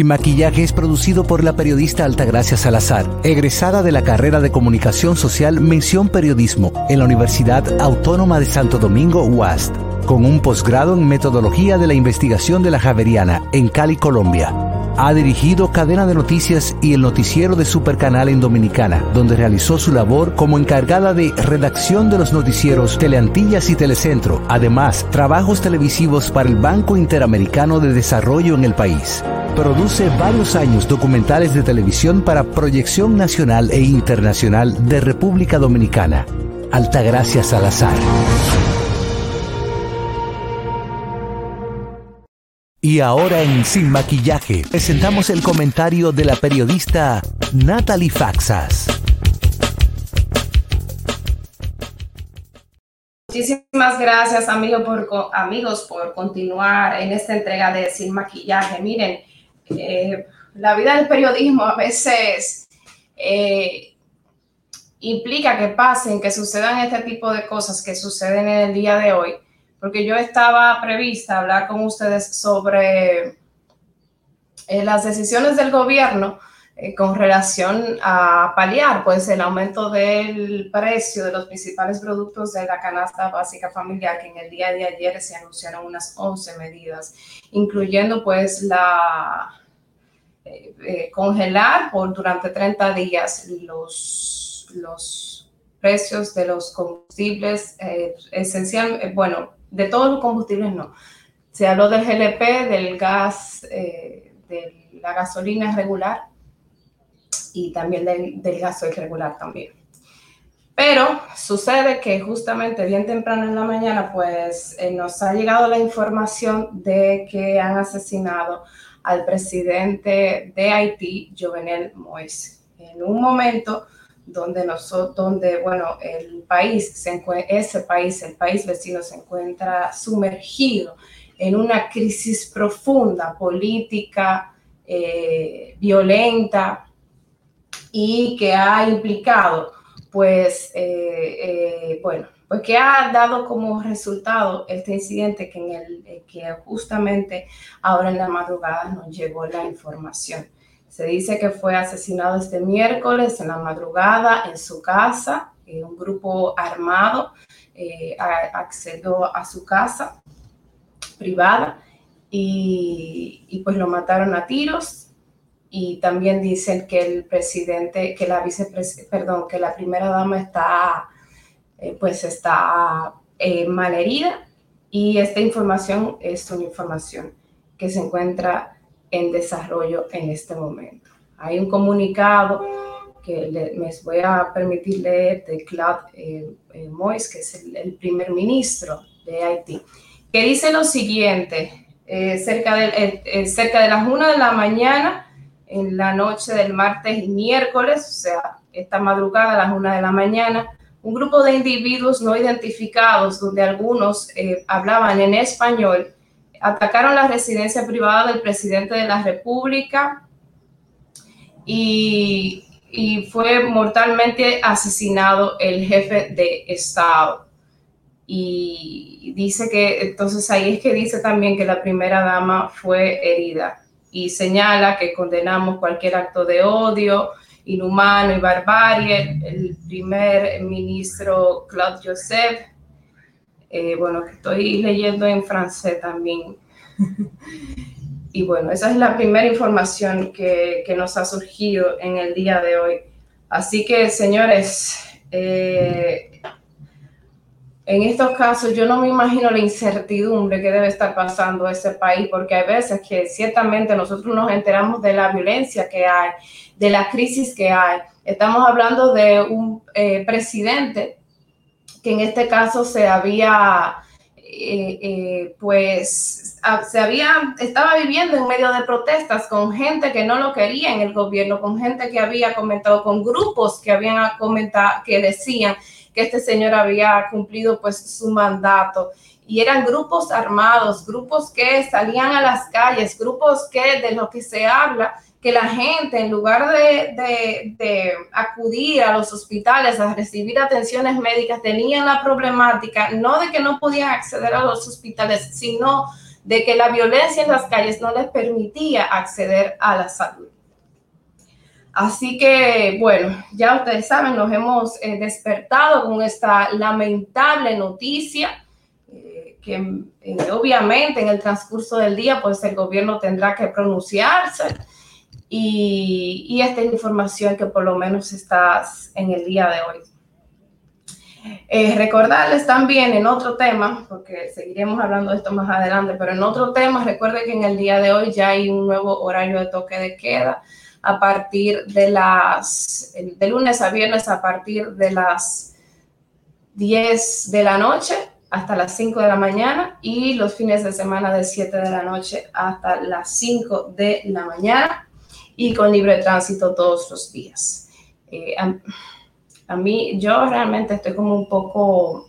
Sin Maquillaje es producido por la periodista Altagracia Salazar, egresada de la carrera de Comunicación Social Mención Periodismo en la Universidad Autónoma de Santo Domingo, UAST, con un posgrado en Metodología de la Investigación de la Javeriana en Cali, Colombia. Ha dirigido Cadena de Noticias y el noticiero de Supercanal en Dominicana, donde realizó su labor como encargada de redacción de los noticieros Teleantillas y Telecentro, además trabajos televisivos para el Banco Interamericano de Desarrollo en el país. Produce varios años documentales de televisión para proyección nacional e internacional de República Dominicana. Altagracia Salazar. Y ahora en Sin Maquillaje presentamos el comentario de la periodista Natalie Faxas. Muchísimas gracias amigo por, amigos por continuar en esta entrega de Sin Maquillaje. Miren, eh, la vida del periodismo a veces eh, implica que pasen, que sucedan este tipo de cosas que suceden en el día de hoy porque yo estaba prevista hablar con ustedes sobre eh, las decisiones del gobierno eh, con relación a paliar pues el aumento del precio de los principales productos de la canasta básica familiar que en el día de ayer se anunciaron unas 11 medidas, incluyendo pues la eh, congelar por durante 30 días los, los precios de los combustibles esencial, bueno, de todos los combustibles no. Se habló del GLP, del gas, eh, de la gasolina regular y también del, del gasoil regular también. Pero sucede que justamente bien temprano en la mañana, pues eh, nos ha llegado la información de que han asesinado al presidente de Haití, Jovenel Moïse. En un momento donde, nosotros, donde bueno, el país, se ese país, el país vecino se encuentra sumergido en una crisis profunda, política, eh, violenta y que ha implicado, pues, eh, eh, bueno, pues que ha dado como resultado este incidente que, en el, que justamente ahora en la madrugada nos llegó la información. Se dice que fue asesinado este miércoles en la madrugada en su casa. Eh, un grupo armado eh, accedió a su casa privada y, pues lo mataron a tiros. Y también dicen que el presidente, que la vicepresidenta, perdón, que la primera dama está, eh, pues está malherida. Y esta información es una información que se encuentra en desarrollo en este momento. Hay un comunicado que me voy a permitir leer de Claude eh, eh que es el, primer ministro de Haití, que dice lo siguiente, eh, cerca, de, eh, cerca de las 1 de la mañana, en la noche del martes y miércoles, o sea, esta madrugada a las 1 de la mañana, un grupo de individuos no identificados, donde algunos hablaban en español, atacaron la residencia privada del presidente de la República y, fue mortalmente asesinado el jefe de Estado. Y dice que, entonces ahí es que dice también que la primera dama fue herida y señala que condenamos cualquier acto de odio, inhumano y barbarie. El primer ministro Claude Joseph eh, bueno, que estoy leyendo en francés también. y bueno, esa es la primera información que, nos ha surgido en el día de hoy. Así que, señores, eh, en estos casos yo no me imagino la incertidumbre que debe estar pasando ese país, porque hay veces que ciertamente nosotros nos enteramos de la violencia que hay, de la crisis que hay. Estamos hablando de un eh, presidente que en este caso se había eh, eh, pues se había, estaba viviendo en medio de protestas con gente que no lo quería en el gobierno, con gente que había comentado, con grupos que habían comentado, que decían que este señor había cumplido pues su mandato. Y eran grupos armados, grupos que salían a las calles, grupos que de lo que se habla que la gente, en lugar de, acudir a los hospitales a recibir atenciones médicas, tenían la problemática no de que no podían acceder a los hospitales, sino de que la violencia en las calles no les permitía acceder a la salud. Así que, bueno, ya ustedes saben, nos hemos eh, despertado con esta lamentable noticia eh, que eh, obviamente en el transcurso del día, pues el gobierno tendrá que pronunciarse y, esta información que por lo menos está en el día de hoy. Eh, recordarles también en otro tema, porque seguiremos hablando de esto más adelante, pero en otro tema, recuerden que en el día de hoy ya hay un nuevo horario de toque de queda a partir de las, de lunes a viernes a partir de las 10 de la noche hasta las 5 de la mañana y los fines de semana de 7 de la noche hasta las 5 de la mañana y con libre tránsito todos los días. Eh, a, mí, yo realmente estoy como un poco,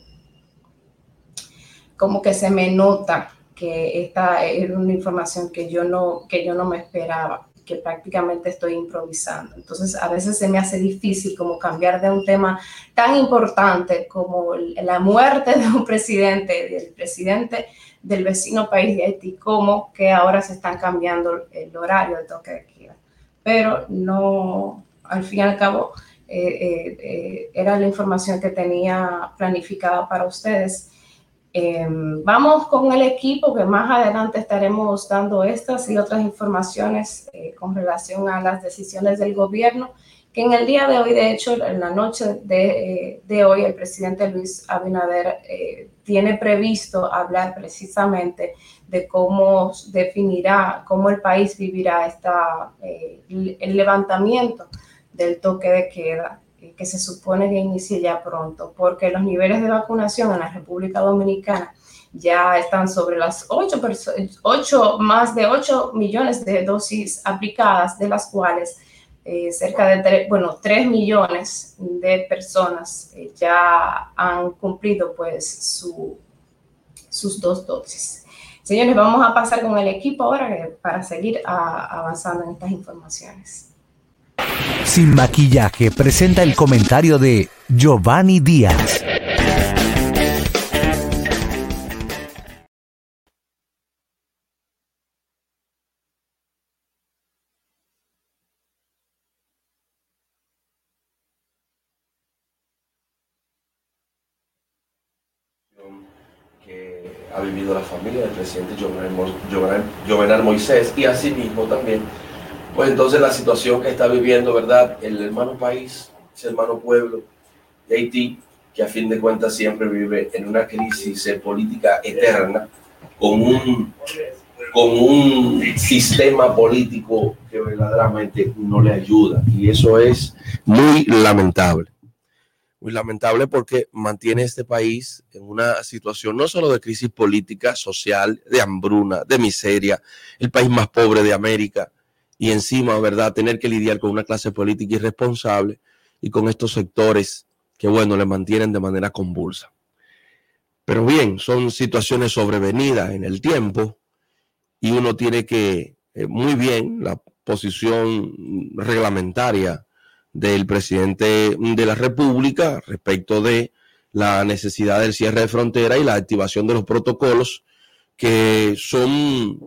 como que se me nota que esta es una información que yo no, que yo no me esperaba que prácticamente estoy improvisando. Entonces, a veces se me hace difícil como cambiar de un tema tan importante como la muerte de un presidente, del presidente del vecino país de Haití, como que ahora se están cambiando el horario de toque de pero no, al fin y al cabo, eh, eh, eh, era la información que tenía planificada para ustedes. vamos con el equipo que más adelante estaremos dando estas y otras informaciones con relación a las decisiones del gobierno, que en el día de hoy, de hecho, en la noche de, de hoy, el presidente Luis Abinader tiene previsto hablar precisamente de cómo definirá, cómo el país vivirá esta, eh, el levantamiento del toque de queda eh, que se supone que inicie ya pronto, porque los niveles de vacunación en la República Dominicana ya están sobre las 8, 8 más de 8 millones de dosis aplicadas, de las cuales eh, cerca de 3, bueno, 3 millones de personas ya han cumplido pues su, sus dos dosis. Señores, vamos a pasar con el equipo ahora para seguir avanzando en estas informaciones. Sin maquillaje presenta el comentario de Giovanni Díaz. Moisés y asimismo también, pues entonces la situación que está viviendo, ¿verdad? El hermano país, ese hermano pueblo de Haití, que a fin de cuentas siempre vive en una crisis política eterna, con un, con un sistema político que verdaderamente no le ayuda. Y eso es muy lamentable muy lamentable porque mantiene este país en una situación no solo de crisis política, social, de hambruna, de miseria, el país más pobre de América y encima, ¿verdad?, tener que lidiar con una clase política irresponsable y con estos sectores que, bueno, le mantienen de manera convulsa. Pero bien, son situaciones sobrevenidas en el tiempo y uno tiene que, eh, muy bien, la posición reglamentaria del presidente de la República respecto de la necesidad del cierre de frontera y la activación de los protocolos, que son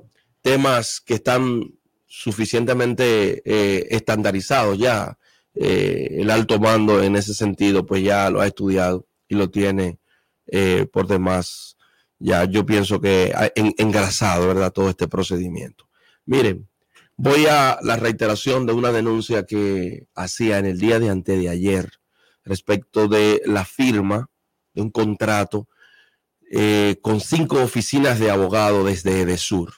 temas que están suficientemente eh, estandarizados ya. Eh, el alto mando en ese sentido, pues ya lo ha estudiado y lo tiene eh, por demás. Ya yo pienso que ha engrasado, ¿verdad? Todo este procedimiento. Miren, Voy a la reiteración de una denuncia que hacía en el día de antes de ayer respecto de la firma de un contrato eh, con cinco oficinas de abogado desde Edesur.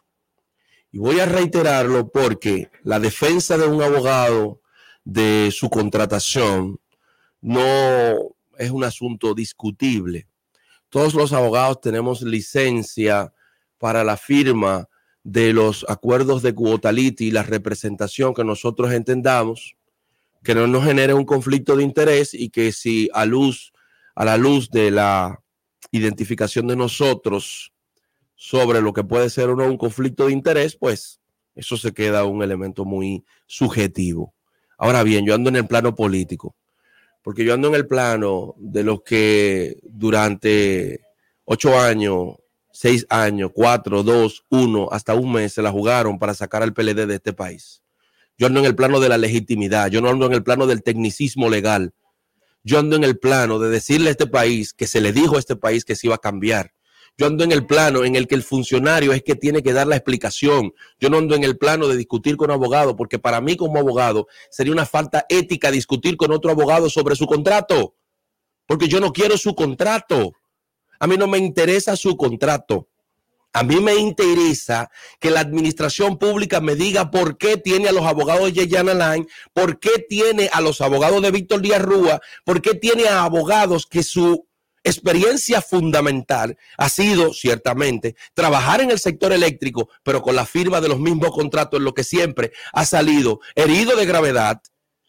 Y voy a reiterarlo porque la defensa de un abogado de su contratación no es un asunto discutible todos los abogados tenemos licencia para la firma de los acuerdos de cuotality y la representación que nosotros entendamos, que no nos genere un conflicto de interés y que si a luz, a la luz de la identificación de nosotros sobre lo que puede ser o no un conflicto de interés, pues eso se queda un elemento muy subjetivo. Ahora bien, yo ando en el plano político, porque yo ando en el plano de los que durante ocho años, seis años, cuatro, dos, uno, hasta un mes se la jugaron para sacar al PLD de este país. Yo ando en el plano de la legitimidad, yo no ando en el plano del tecnicismo legal. Yo ando en el plano de decirle a este país que se le dijo a este país que se iba a cambiar. Yo ando en el plano en el que el funcionario es que tiene que dar la explicación. Yo no ando en el plano de discutir con abogado, porque para mí como abogado sería una falta ética discutir con otro abogado sobre su contrato, porque yo no quiero su contrato. A mí no me interesa su contrato. A mí me interesa que la administración pública me diga por qué tiene a los abogados de Yeyana Line, por qué tiene a los abogados de Víctor Díaz Rúa, por qué tiene a abogados que su experiencia fundamental ha sido, ciertamente, trabajar en el sector eléctrico, pero con la firma de los mismos contratos, en lo que siempre ha salido herido de gravedad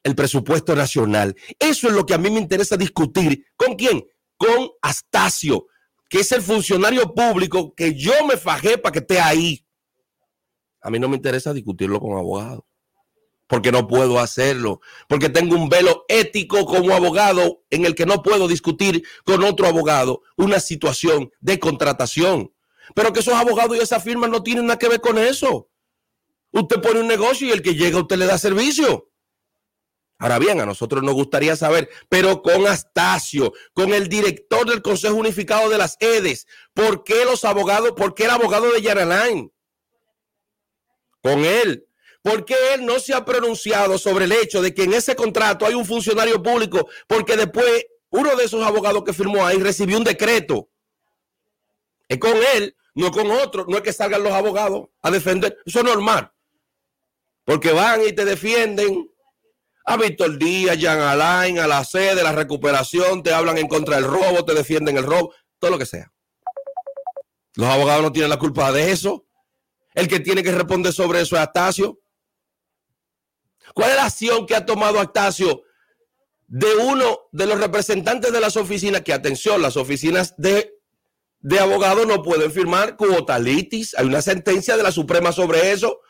el presupuesto nacional. Eso es lo que a mí me interesa discutir. ¿Con quién? Con Astacio, que es el funcionario público que yo me fajé para que esté ahí. A mí no me interesa discutirlo con abogados porque no puedo hacerlo, porque tengo un velo ético como abogado en el que no puedo discutir con otro abogado una situación de contratación. Pero que esos abogados y esas firmas no tienen nada que ver con eso. Usted pone un negocio y el que llega usted le da servicio. Ahora bien, a nosotros nos gustaría saber, pero con Astacio, con el director del Consejo Unificado de las EDES, ¿por qué los abogados, por qué el abogado de Yaraline? Con él, ¿Por qué él no se ha pronunciado sobre el hecho de que en ese contrato hay un funcionario público? Porque después uno de esos abogados que firmó ahí recibió un decreto. Es con él, no con otro. No es que salgan los abogados a defender. Eso es normal. Porque van y te defienden a Víctor Díaz, Jean Alain, a la sede, la recuperación, te hablan en contra del robo, te defienden el robo, todo lo que sea. Los abogados no tienen la culpa de eso. El que tiene que responder sobre eso es Astacio. ¿Cuál es la acción que ha tomado Actacio de uno de los representantes de las oficinas? Que atención, las oficinas de, de abogados no pueden firmar cuotalitis. Hay una sentencia de la Suprema sobre eso.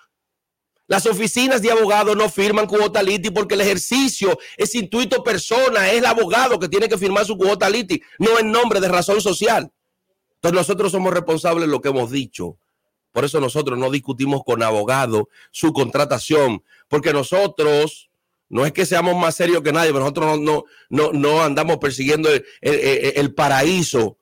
Las oficinas de abogados no firman cuota porque el ejercicio es intuito persona, es el abogado que tiene que firmar su cuota no en nombre de razón social. Entonces nosotros somos responsables de lo que hemos dicho. Por eso nosotros no discutimos con abogado su contratación, porque nosotros no es que seamos más serios que nadie, pero nosotros no, no, no, andamos persiguiendo el, paraíso.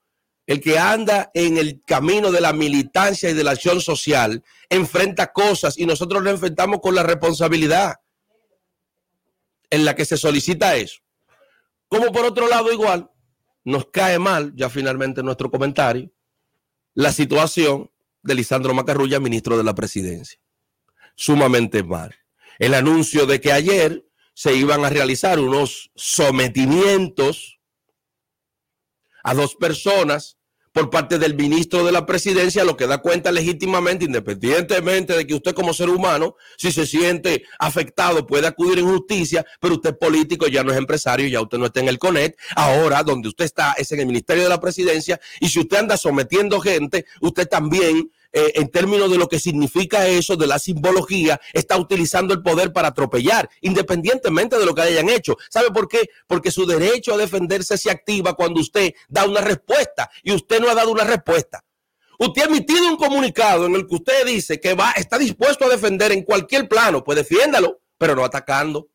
El que anda en el camino de la militancia y de la acción social enfrenta cosas y nosotros lo enfrentamos con la responsabilidad en la que se solicita eso. Como por otro lado, igual, nos cae mal, ya finalmente nuestro comentario, la situación de Lisandro Macarrulla, ministro de la presidencia. Sumamente mal el anuncio de que ayer se iban a realizar unos sometimientos a dos personas por parte del ministro de la presidencia, lo que da cuenta legítimamente, independientemente de que usted como ser humano, si se siente afectado, puede acudir en justicia, pero usted es político, ya no es empresario, ya usted no está en el CONET. Ahora, donde usted está es en el Ministerio de la Presidencia, y si usted anda sometiendo gente, usted también eh, en términos de lo que significa eso, de la simbología, está utilizando el poder para atropellar, independientemente de lo que hayan hecho. ¿Sabe por qué? Porque su derecho a defenderse se activa cuando usted da una respuesta y usted no ha dado una respuesta. Usted ha emitido un comunicado en el que usted dice que va, está dispuesto a defender en cualquier plano, pues defiéndalo, pero no atacando.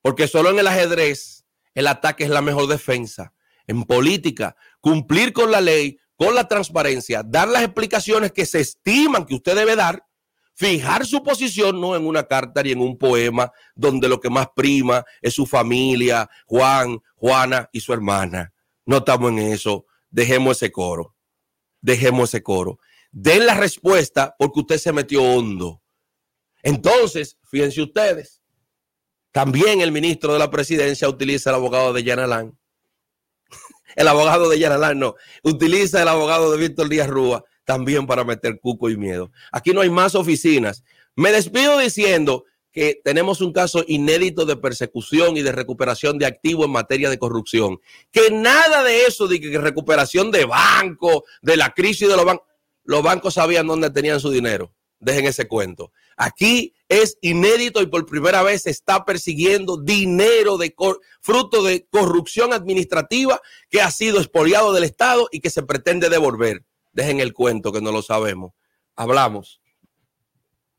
Porque solo en el ajedrez el ataque es la mejor defensa. En política, cumplir con la ley con la transparencia, dar las explicaciones que se estiman que usted debe dar, fijar su posición no en una carta ni en un poema donde lo que más prima es su familia, Juan, Juana y su hermana. No estamos en eso. Dejemos ese coro. Dejemos ese coro. Den la respuesta porque usted se metió hondo. Entonces, fíjense ustedes, también el ministro de la presidencia utiliza el abogado de Yanalán el abogado de Yaralán no, utiliza el abogado de Víctor Díaz Rúa también para meter cuco y miedo. Aquí no hay más oficinas. Me despido diciendo que tenemos un caso inédito de persecución y de recuperación de activos en materia de corrupción. Que nada de eso, de que recuperación de banco, de la crisis de los bancos, los bancos sabían dónde tenían su dinero. Dejen ese cuento. Aquí es inédito y por primera vez se está persiguiendo dinero de fruto de corrupción administrativa que ha sido expoliado del Estado y que se pretende devolver. Dejen el cuento que no lo sabemos. Hablamos.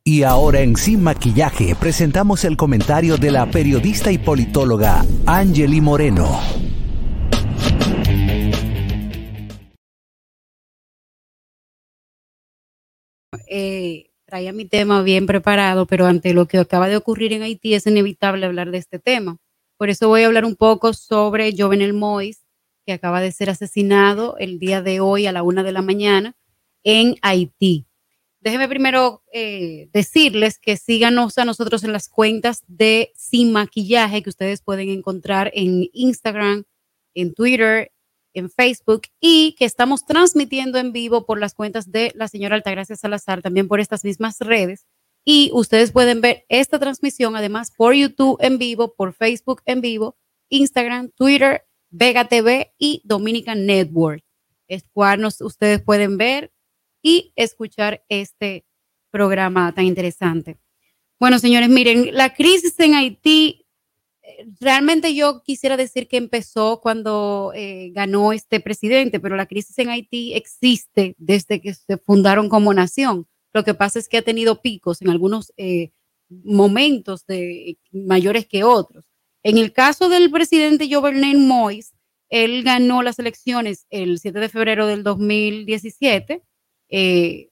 Y ahora en Sin Maquillaje presentamos el comentario de la periodista y politóloga Angeli Moreno. Eh, traía mi tema bien preparado, pero ante lo que acaba de ocurrir en Haití es inevitable hablar de este tema. Por eso voy a hablar un poco sobre Jovenel Mois, que acaba de ser asesinado el día de hoy a la una de la mañana en Haití. Déjenme primero eh, decirles que síganos a nosotros en las cuentas de Sin Maquillaje que ustedes pueden encontrar en Instagram, en Twitter, en Facebook y que estamos transmitiendo en vivo por las cuentas de la señora Altagracia Salazar, también por estas mismas redes. Y ustedes pueden ver esta transmisión además por YouTube en vivo, por Facebook en vivo, Instagram, Twitter, Vega TV y Dominican Network. Es cual ustedes pueden ver y escuchar este programa tan interesante. Bueno, señores, miren, la crisis en Haití, realmente yo quisiera decir que empezó cuando eh, ganó este presidente, pero la crisis en Haití existe desde que se fundaron como nación. Lo que pasa es que ha tenido picos en algunos eh, momentos de, mayores que otros. En el caso del presidente Jovenel Moïse, él ganó las elecciones el 7 de febrero del 2017 eh,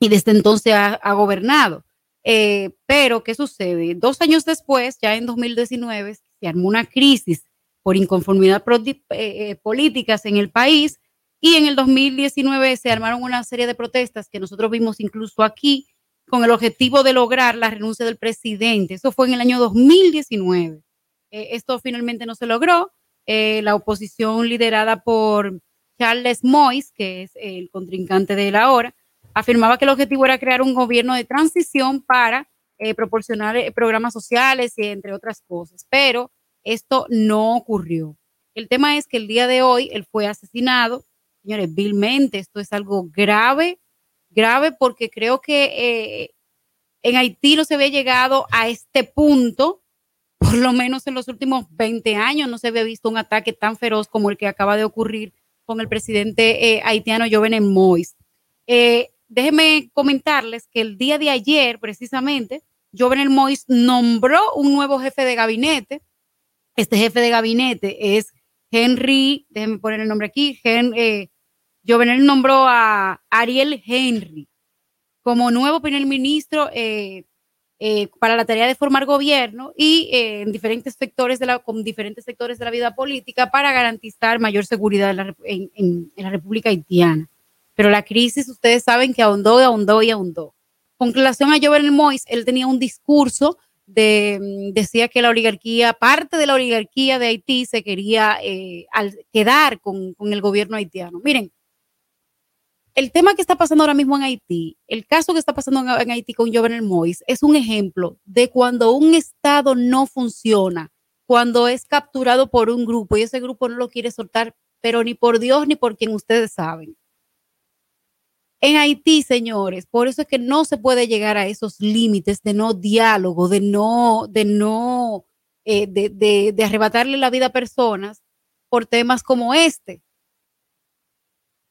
y desde entonces ha, gobernado. Eh, pero, ¿qué sucede? Dos años después, ya en 2019, se armó una crisis por inconformidad eh, políticas en el país y en el 2019 se armaron una serie de protestas que nosotros vimos incluso aquí con el objetivo de lograr la renuncia del presidente. Eso fue en el año 2019. esto finalmente no se logró. la oposición liderada por Charles Mois, que es el contrincante de la hora, afirmaba que el objetivo era crear un gobierno de transición para eh, proporcionar eh, programas sociales y entre otras cosas, pero esto no ocurrió. El tema es que el día de hoy él fue asesinado, señores, vilmente, esto es algo grave, grave porque creo que eh, en Haití no se había llegado a este punto, por lo menos en los últimos 20 años no se había visto un ataque tan feroz como el que acaba de ocurrir con el presidente haitiano Jovenel Moïse. Eh, déjenme comentarles que el día de ayer, precisamente, Jovenel Moïse nombró un nuevo jefe de gabinete. Este jefe de gabinete es Henry, déjenme poner el nombre aquí, eh, Jovenel nombró a Ariel Henry como nuevo primer ministro eh, eh, para la tarea de formar gobierno y en diferentes sectores de la, con diferentes sectores de la vida política para garantizar mayor seguridad en la, República Haitiana. Pero la crisis, ustedes saben que ahondó, ahondó y ahondó. Con relación a Jovenel Mois, él tenía un discurso de, mm, decía que la oligarquía, parte de la oligarquía de Haití se quería eh, quedar con, con el gobierno haitiano. Miren, el tema que está pasando ahora mismo en Haití, el caso que está pasando en, Haití con Jovenel Moïse, es un ejemplo de cuando un Estado no funciona, cuando es capturado por un grupo y ese grupo no lo quiere soltar, pero ni por Dios ni por quien ustedes saben. En Haití, señores, por eso es que no se puede llegar a esos límites de no diálogo, de no, de no, eh, de, de arrebatarle la vida a personas por temas como este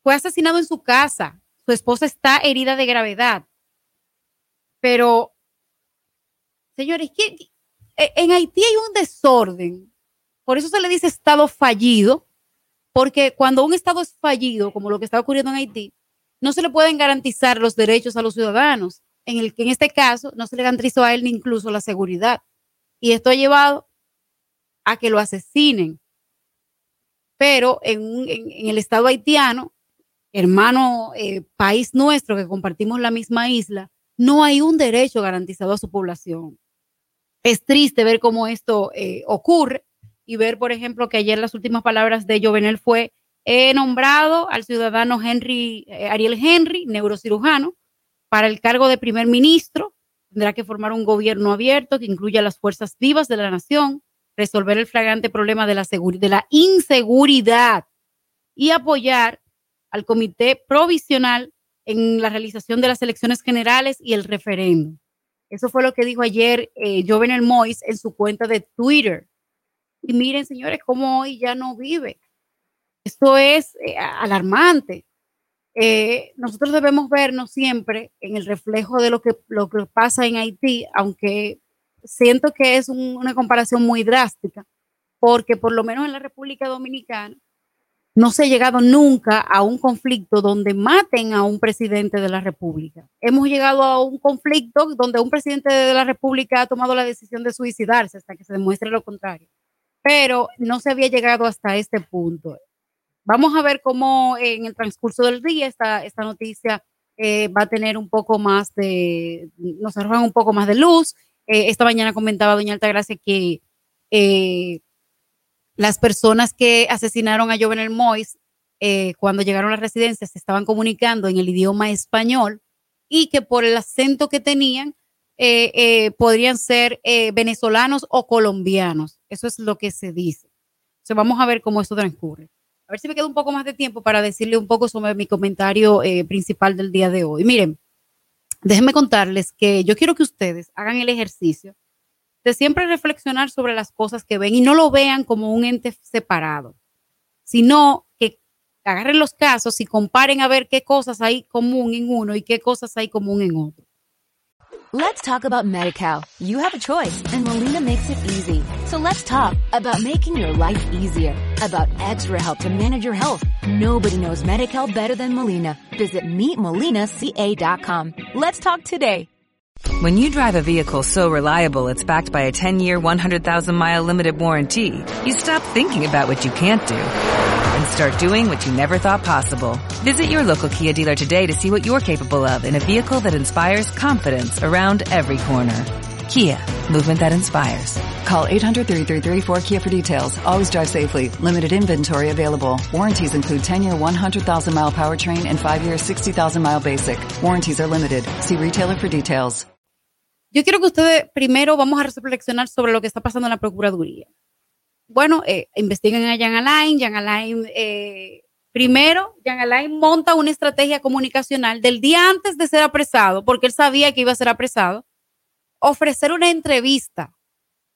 fue asesinado en su casa. Su esposa está herida de gravedad. Pero, señores, e, en Haití hay un desorden. Por eso se le dice estado fallido, porque cuando un estado es fallido, como lo que está ocurriendo en Haití, no se le pueden garantizar los derechos a los ciudadanos. En, el, en este caso, no se le garantizó a él ni incluso la seguridad. Y esto ha llevado a que lo asesinen. Pero en, en el estado haitiano, hermano eh, país nuestro que compartimos la misma isla, no hay un derecho garantizado a su población. Es triste ver cómo esto eh, ocurre, y ver, por ejemplo, que ayer las últimas palabras de Jovenel fue, he nombrado al ciudadano Henry, eh, Ariel Henry, neurocirujano, para el cargo de primer ministro. Tendrá que formar un gobierno abierto que incluya las fuerzas vivas de la nación, resolver el flagrante problema de la, inseguridad y apoyar al comité provisional en la realización de las elecciones generales y el referéndum. Eso fue lo que dijo ayer eh, Jovenel Mois en su cuenta de Twitter. Y miren, señores, cómo hoy ya no vive. Esto es eh, alarmante. Eh, nosotros debemos vernos siempre en el reflejo de lo que, lo que pasa en Haití, aunque siento que es una comparación muy drástica, porque por lo menos en la República Dominicana no se ha llegado nunca a un conflicto donde maten a un presidente de la República. Hemos llegado a un conflicto donde un presidente de la República ha tomado la decisión de suicidarse hasta que se demuestre lo contrario. Pero no se había llegado hasta este punto. Vamos a ver cómo en el transcurso del día esta, esta noticia eh, va a tener un poco más de, nos arrojan un poco más de luz. Eh, esta mañana comentaba doña Altagracia que eh, las personas que asesinaron a Jovenel Mois cuando llegaron a la residencia se estaban comunicando en el idioma español y que por el acento que tenían podrían ser venezolanos o colombianos. Eso es lo que se dice. Entonces vamos a ver cómo eso transcurre. A ver si me queda un poco más de tiempo para decirle un poco sobre mi comentario principal del día de hoy. Miren, déjenme contarles que yo quiero que ustedes hagan el ejercicio de siempre reflexionar sobre las cosas que ven y no lo vean como un ente separado, sino que agarren los casos y comparen a ver qué cosas hay común en uno y qué cosas hay común en otro. Let's talk about MediCal. You have a choice and Molina makes it easy. So let's talk about making your life easier, about extra help to manage your health. Nobody knows MediCal better than Molina. Visit meetmolinaca.com. Let's talk today. When you drive a vehicle so reliable it's backed by a 10-year, 100,000-mile limited warranty, you stop thinking about what you can't do and start doing what you never thought possible. Visit your local Kia dealer today to see what you're capable of in a vehicle that inspires confidence around every corner. Kia, movement that inspires. Call 800-3334-KIA for details. Always drive safely. Limited inventory available. Warranties include 10-year 100,000-mile powertrain and 5-year 60,000-mile basic. Warranties are limited. See retailer for details. Yo quiero que ustedes primero vamos a reflexionar sobre lo que está pasando en la Procuraduría. Bueno, eh, investiguen a Jan Alain. Jan Alain, eh, primero, Jan Alain monta una estrategia comunicacional del día antes de ser apresado, porque él sabía que iba a ser apresado, ofrecer una entrevista.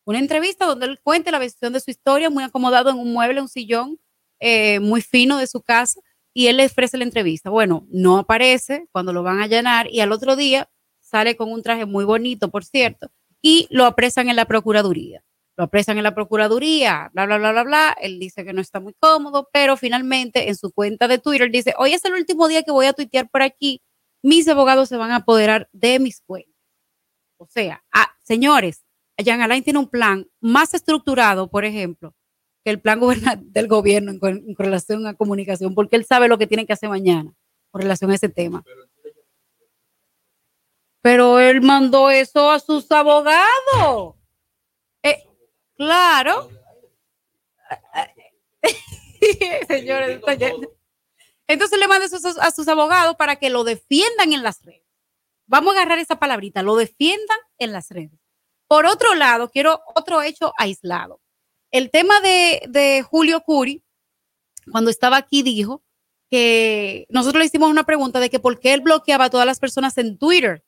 Una entrevista donde él cuente la versión de su historia, muy acomodado en un mueble, un sillón eh, muy fino de su casa, y él le ofrece la entrevista. Bueno, no aparece cuando lo van a allanar y al otro día sale con un traje muy bonito, por cierto, y lo apresan en la Procuraduría. Lo apresan en la Procuraduría, bla, bla, bla, bla, bla. Él dice que no está muy cómodo, pero finalmente en su cuenta de Twitter dice, hoy es el último día que voy a tuitear por aquí, mis abogados se van a apoderar de mis cuentas. O sea, ah, señores, Jan Alain tiene un plan más estructurado, por ejemplo, que el plan del gobierno en, relación a comunicación, porque él sabe lo que tiene que hacer mañana con relación a ese tema. Pero él mandó eso a sus abogados. Eh, claro. Señores, entonces le manda eso a sus abogados para que lo defiendan en las redes. Vamos a agarrar esa palabrita, lo defiendan en las redes. Por otro lado, quiero otro hecho aislado. El tema de, Julio Curi, cuando estaba aquí, dijo que nosotros le hicimos una pregunta de que por qué él bloqueaba a todas las personas en Twitter.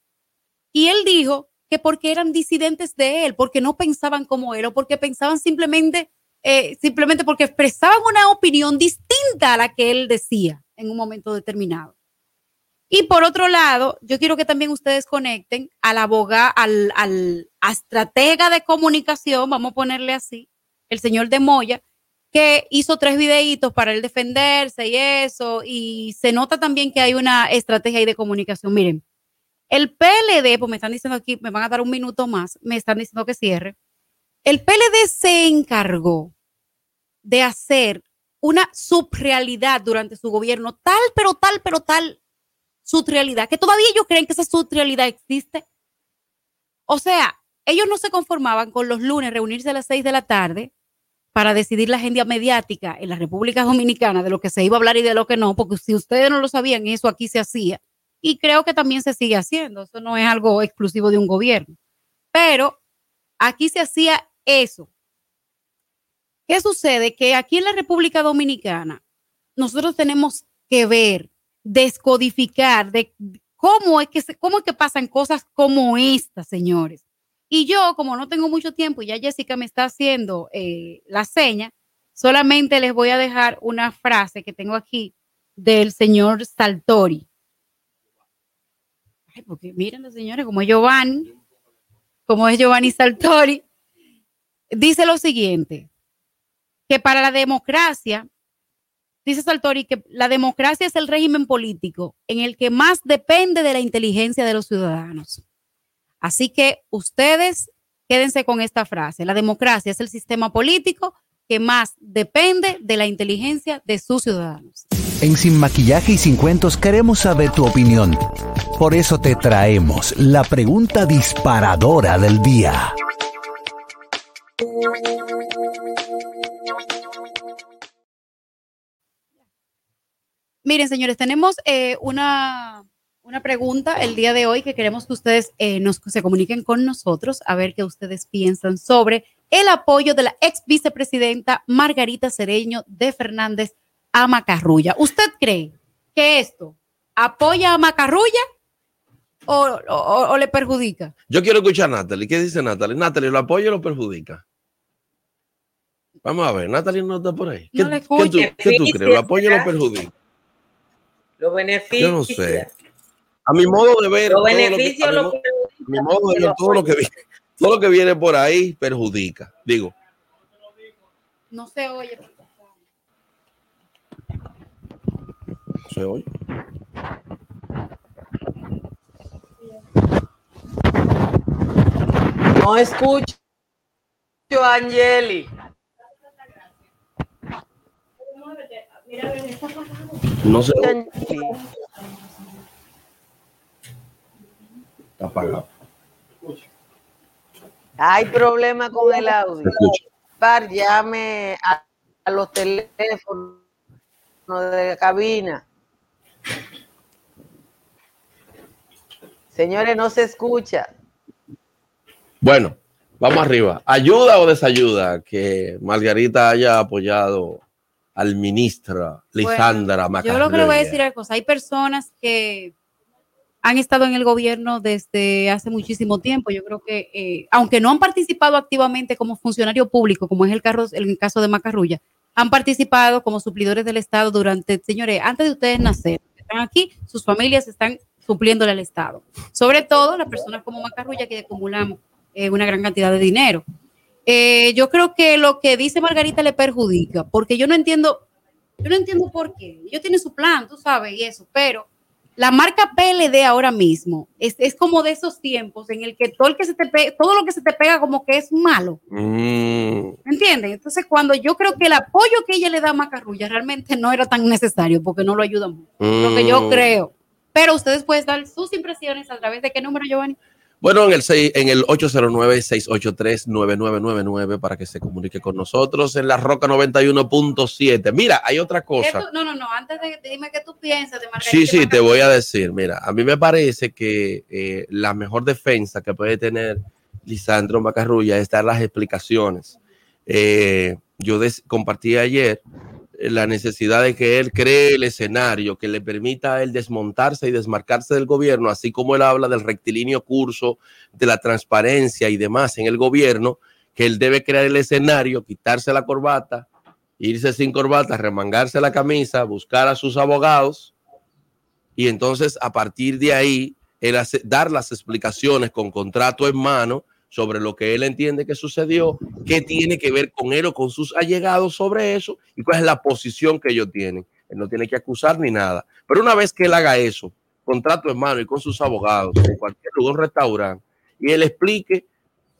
Y él dijo que porque eran disidentes de él, porque no pensaban como él o porque pensaban simplemente, eh, simplemente porque expresaban una opinión distinta a la que él decía en un momento determinado. Y por otro lado, yo quiero que también ustedes conecten al abogado, al, estratega de comunicación, vamos a ponerle así, el señor de Moya, que hizo tres videitos para él defenderse y eso, y se nota también que hay una estrategia ahí de comunicación. Miren, el PLD, pues me están diciendo aquí, me van a dar un minuto más, me están diciendo que cierre. El PLD se encargó de hacer una subrealidad durante su gobierno, tal, pero tal, pero tal su realidad, que todavía ellos creen que esa su realidad existe. O sea, ellos no se conformaban con los lunes reunirse a las seis de la tarde para decidir la agenda mediática en la República Dominicana de lo que se iba a hablar y de lo que no, porque si ustedes no lo sabían, eso aquí se hacía. Y creo que también se sigue haciendo. Eso no es algo exclusivo de un gobierno. Pero aquí se hacía eso. ¿Qué sucede? Que aquí en la República Dominicana nosotros tenemos que ver, descodificar de cómo es que, cómo es que pasan cosas como estas, señores. Y yo, como no tengo mucho tiempo y ya Jessica me está haciendo eh, la seña, solamente les voy a dejar una frase que tengo aquí del señor Saltori. Ay, porque miren, señores, como es Giovanni, como es Giovanni Saltori, dice lo siguiente, que para la democracia, dice Saltori, que la democracia es el régimen político en el que más depende de la inteligencia de los ciudadanos. Así que ustedes quédense con esta frase. La democracia es el sistema político que más depende de la inteligencia de sus ciudadanos. En Sin Maquillaje y Sin Cuentos queremos saber tu opinión. Por eso te traemos la pregunta disparadora del día. Miren, señores, tenemos eh, una una pregunta el día de hoy que queremos que ustedes eh, nos, se comuniquen con nosotros a ver qué ustedes piensan sobre el apoyo de la ex vicepresidenta Margarita Cereño de Fernández a Macarrulla. ¿Usted cree que esto apoya a Macarrulla o, le perjudica? Yo quiero escuchar a Natalie. ¿Qué dice Natalie? Natalie, ¿lo apoya o lo perjudica? Vamos a ver, Natalie no está por ahí. ¿Qué, tú, crees? ¿Lo apoya o lo perjudica? Los beneficios. Yo no sé a mi modo de ver, todo lo que, mi modo de ver todo lo que todo lo que viene por ahí perjudica. Digo. No se oye. No se oye. No escucho, Angeli. No se oye apagado. Hay problema con el audio. Par, llame a, los teléfonos de la cabina. Señores, no se escucha. Bueno, vamos arriba. ¿Ayuda o desayuda que Margarita haya apoyado al ministro Lisandra bueno, Yo lo que le voy a decir es cosa. Hay personas que han estado en el gobierno desde hace muchísimo tiempo. Yo creo que, eh, aunque no han participado activamente como funcionario público, como es el, el caso de Macarrulla, han participado como suplidores del Estado durante, señores, antes de ustedes nacer. Están aquí, sus familias están supliéndole al Estado. Sobre todo las personas como Macarrulla que acumulamos eh, una gran cantidad de dinero. Eh, yo creo que lo que dice Margarita le perjudica, porque yo no entiendo, yo no entiendo por qué. Ellos tienen su plan, tú sabes, y eso, pero la marca PLD ahora mismo es, como de esos tiempos en el que todo, el que se te todo lo que se te pega como que es malo. Mm. ¿Entienden? Entonces, cuando yo creo que el apoyo que ella le da a Macarrulla realmente no era tan necesario porque no lo ayuda mucho. Lo que yo mm. creo. Pero ustedes pueden dar sus impresiones a través de qué número, Giovanni? Bueno, en el, en el 809-683-9999 para que se comunique con nosotros en la Roca 91.7. Mira, hay otra cosa. no, no, no, antes de, dime qué tú piensas de Margarita. Sí, sí, te voy a decir. Mira, a mí me parece que eh, la mejor defensa que puede tener Lisandro Macarrulla es dar las explicaciones. Eh, yo compartí ayer la necesidad de que él cree el escenario que le permita a él desmontarse y desmarcarse del gobierno, así como él habla del rectilíneo curso, de la transparencia y demás en el gobierno, que él debe crear el escenario, quitarse la corbata, irse sin corbata, remangarse la camisa, buscar a sus abogados y entonces a partir de ahí él dar las explicaciones con contrato en mano sobre lo que él entiende que sucedió, qué tiene que ver con él o con sus allegados sobre eso y cuál es la posición que ellos tienen. Él no tiene que acusar ni nada. Pero una vez que él haga eso, contrato en mano y con sus abogados, en cualquier lugar, restaurante, y él explique,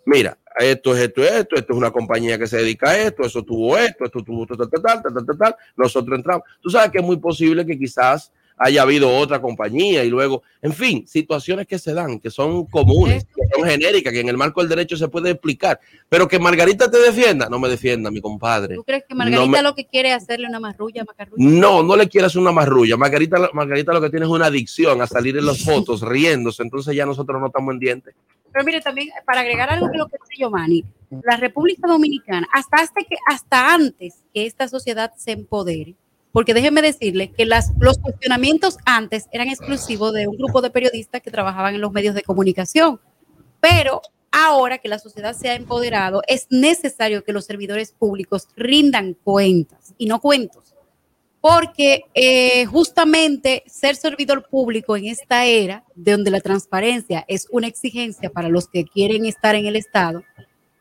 mira, esto es esto, esto, esto es una compañía que se dedica a esto, eso tuvo esto, esto tuvo tal, tal, tal, tal, tal, nosotros entramos. Tú sabes que es muy posible que quizás haya habido otra compañía y luego, en fin, situaciones que se dan, que son comunes, que son genéricas, que en el marco del derecho se puede explicar. Pero que Margarita te defienda, no me defienda, mi compadre. ¿Tú crees que Margarita lo que quiere es hacerle una marrulla Macarrulla? No, no le quiere hacer una marrulla. Margarita, Margarita lo que tiene es una adicción a salir en las fotos riéndose, entonces ya nosotros no estamos en dientes. Pero mire, también para agregar algo que lo que dice Giovanni, la República Dominicana, hasta, hasta, que, hasta antes que esta sociedad se empodere, porque déjenme decirle que las, los cuestionamientos antes eran exclusivos de un grupo de periodistas que trabajaban en los medios de comunicación, pero ahora que la sociedad se ha empoderado, es necesario que los servidores públicos rindan cuentas y no cuentos, porque eh, justamente ser servidor público en esta era, de donde la transparencia es una exigencia para los que quieren estar en el Estado,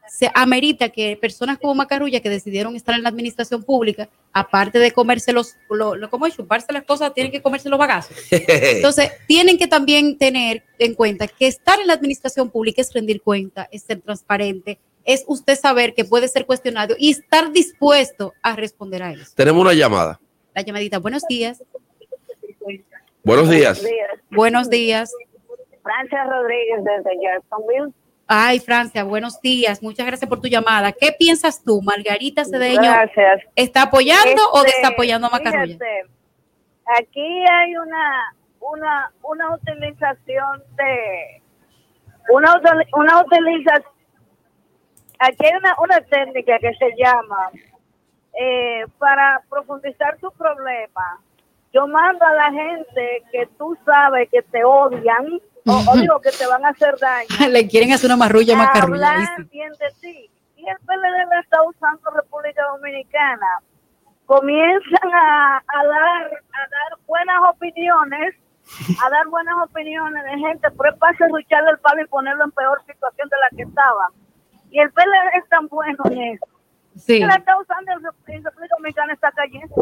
se amerita que personas como Macarulla que decidieron estar en la administración pública, aparte de comerse los, lo, lo como es, chuparse las cosas, tienen que comerse los bagazos. Entonces, tienen que también tener en cuenta que estar en la administración pública es rendir cuenta, es ser transparente, es usted saber que puede ser cuestionado y estar dispuesto a responder a eso. Tenemos una llamada. La llamadita, buenos días. Buenos días. Buenos días. Francia Rodríguez desde Jacksonville. Ay, Francia, buenos días. Muchas gracias por tu llamada. ¿Qué piensas tú, Margarita Cedeño? Gracias. ¿Está apoyando o Este, está apoyando a Macarrulla? fíjate, aquí hay una, una, una utilización de una, una utilización aquí hay una, una técnica que se llama eh, para profundizar tu problema yo mando a la gente que tú sabes que te odian o, o digo que te van a hacer daño Le quieren hacer una marrulla Macarrulla. hablar dice. bien de ti. Y el PLD la está usando República Dominicana. Comienzan a, a dar a dar buenas opiniones, a dar buenas opiniones de gente, pero es para serrucharle el palo y ponerlo en peor situación de la que estaba. Y el PLD es tan bueno en eso. Sí. Que la está usando en República Dominicana está cayendo.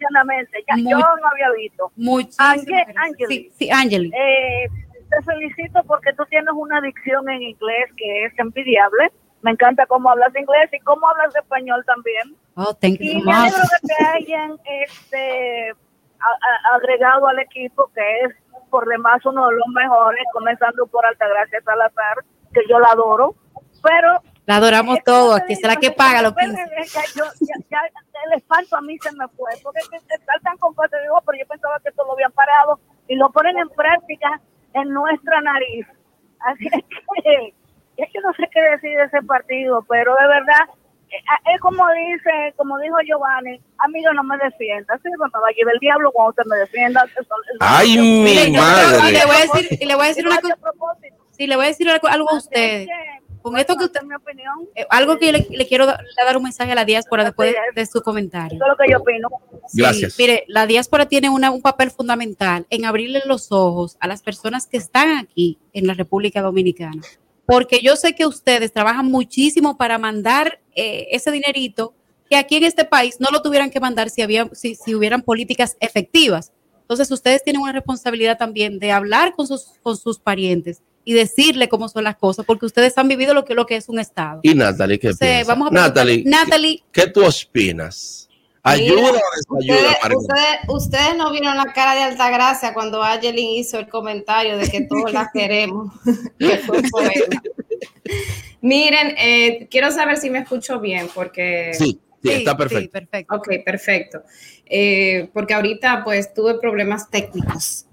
Ya, Muy- yo no había visto. Muchísimas Ange- gracias. Angeli. Sí, sí. Eh, te felicito porque tú tienes una dicción en inglés que es envidiable. Me encanta cómo hablas inglés y cómo hablas español también. Oh, thank you Y me alegro de que hayan este, a- a- agregado al equipo, que es por demás uno de los mejores, comenzando por Altagracia Salazar, que yo la adoro. Pero La adoramos todos. Aquí será que paga los pero 15. es que yo- ya, ya el espanto a mí se me fue, porque es que estar tan compuesto, digo, pero yo pensaba que esto lo habían parado y lo ponen en práctica en nuestra nariz. Así es que, es que no sé qué decir de ese partido, pero de verdad, eh, es como dice, como dijo Giovanni, amigo, no me defienda, sí, me va a llevar el diablo cuando usted me defienda. Eso- eso- Ay, mi yo- madre. y le voy a decir, y le voy a decir una cosa. Sí, le voy a decir algo, a que, Con esto que usted, mi opinión, eh, algo que le, le quiero da- dar un mensaje a la diáspora después de, de su comentario. eso es lo que yo opino. Sí, Gracias. mire, la diáspora tiene una- un papel fundamental en abrirle los ojos a las personas que están aquí en la República Dominicana. Porque yo sé que ustedes trabajan muchísimo para mandar eh, ese dinerito que aquí en este país no lo tuvieran que mandar si, había, si, si hubieran políticas efectivas. Entonces, ustedes tienen una responsabilidad también de hablar con sus, con sus parientes y decirle cómo son las cosas, porque ustedes han vivido lo que, lo que es un Estado. Y Natalie, ¿qué Entonces, piensas? vamos a Natalie, Natalie, ¿qué tú opinas? ¿Ayuda o desayuda, Ustedes, ustedes, ustedes no vieron la cara de Altagracia cuando Ayelin hizo el comentario de que todos la queremos. que fue. Miren, eh, quiero saber si me escucho bien, porque... Sí, sí, sí, está sí, perfecto. perfecto. Ok, perfecto. Eh, porque ahorita pues tuve problemas técnicos.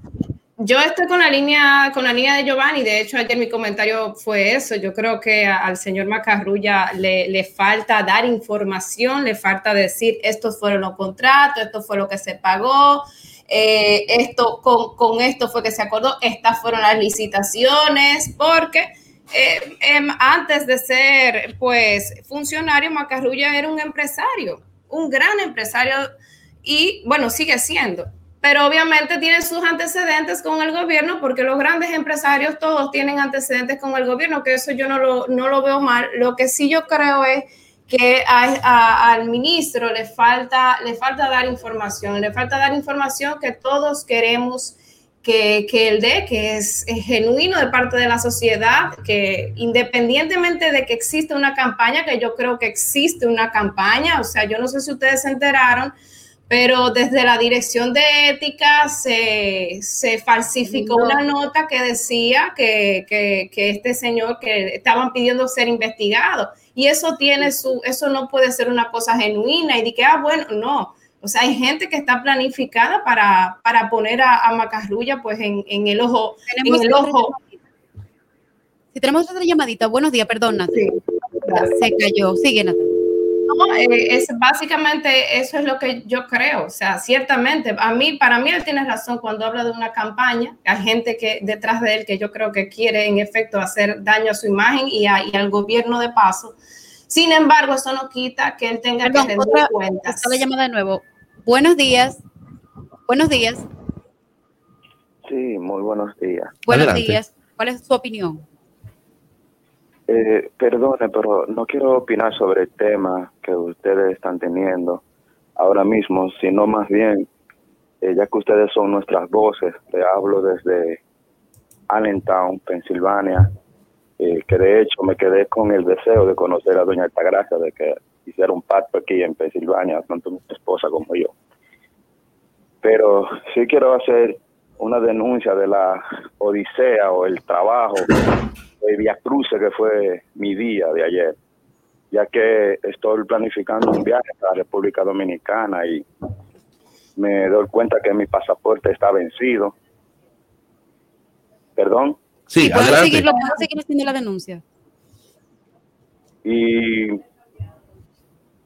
Yo estoy con la línea, con la línea de Giovanni, de hecho ayer mi comentario fue eso, yo creo que al señor Macarrulla le, falta dar información, le falta decir estos fueron los contratos, esto fue lo que se pagó, eh, esto con, con esto fue que se acordó, estas fueron las licitaciones, porque eh, em, antes de ser pues funcionario, Macarrulla era un empresario, un gran empresario y bueno, sigue siendo. Pero obviamente tiene sus antecedentes con el gobierno, porque los grandes empresarios todos tienen antecedentes con el gobierno, que eso yo no lo, no lo veo mal. Lo que sí yo creo es que a- al ministro le falta, le falta dar información, le falta dar información que todos queremos que, que él dé, que es, genuino de parte de la sociedad, que independientemente de que existe una campaña, que yo creo que existe una campaña, o sea, yo no sé si ustedes se enteraron, pero desde la dirección de ética se, se falsificó No. una nota que decía que, que- que este señor que estaban pidiendo ser investigado y eso tiene su, eso no puede ser una cosa genuina y de que, ah, bueno, no. O sea, hay gente que está planificada para, para poner a, a Macarrulla pues en, en el ojo, en Tenemos el otra ojo. Si tenemos otra llamadita, buenos días, perdón. Sí. Se cayó. Sigue, Natalia. No, eh, es básicamente eso es lo que yo creo. O sea, ciertamente, a mí, para mí él tiene razón cuando habla de una campaña. Hay gente que detrás de él que yo creo que quiere en efecto hacer daño a su imagen y, a- y al gobierno de paso. Sin embargo, eso no quita que él tenga Perdón, que rendir cuentas. La llamada de nuevo. Buenos días. Buenos días. Sí, muy buenos días. Buenos Adelante. días. ¿Cuál es su opinión? Eh, perdone, pero no quiero opinar sobre el tema que ustedes están teniendo ahora mismo, sino más bien, eh, ya que ustedes son nuestras voces, le hablo desde Allentown, Pensilvania, eh, que de hecho me quedé con el deseo de conocer a Doña Altagracia, de que hiciera un pacto aquí en Pensilvania, tanto mi esposa como yo. Pero sí quiero hacer una denuncia de la odisea o el trabajo de Via Cruce, que fue mi día de ayer, ya que estoy planificando un viaje a la República Dominicana y me doy cuenta que mi pasaporte está vencido. Perdón. Sí, ¿Puedo adelante. seguir, ¿Puedo seguir haciendo la denuncia? y,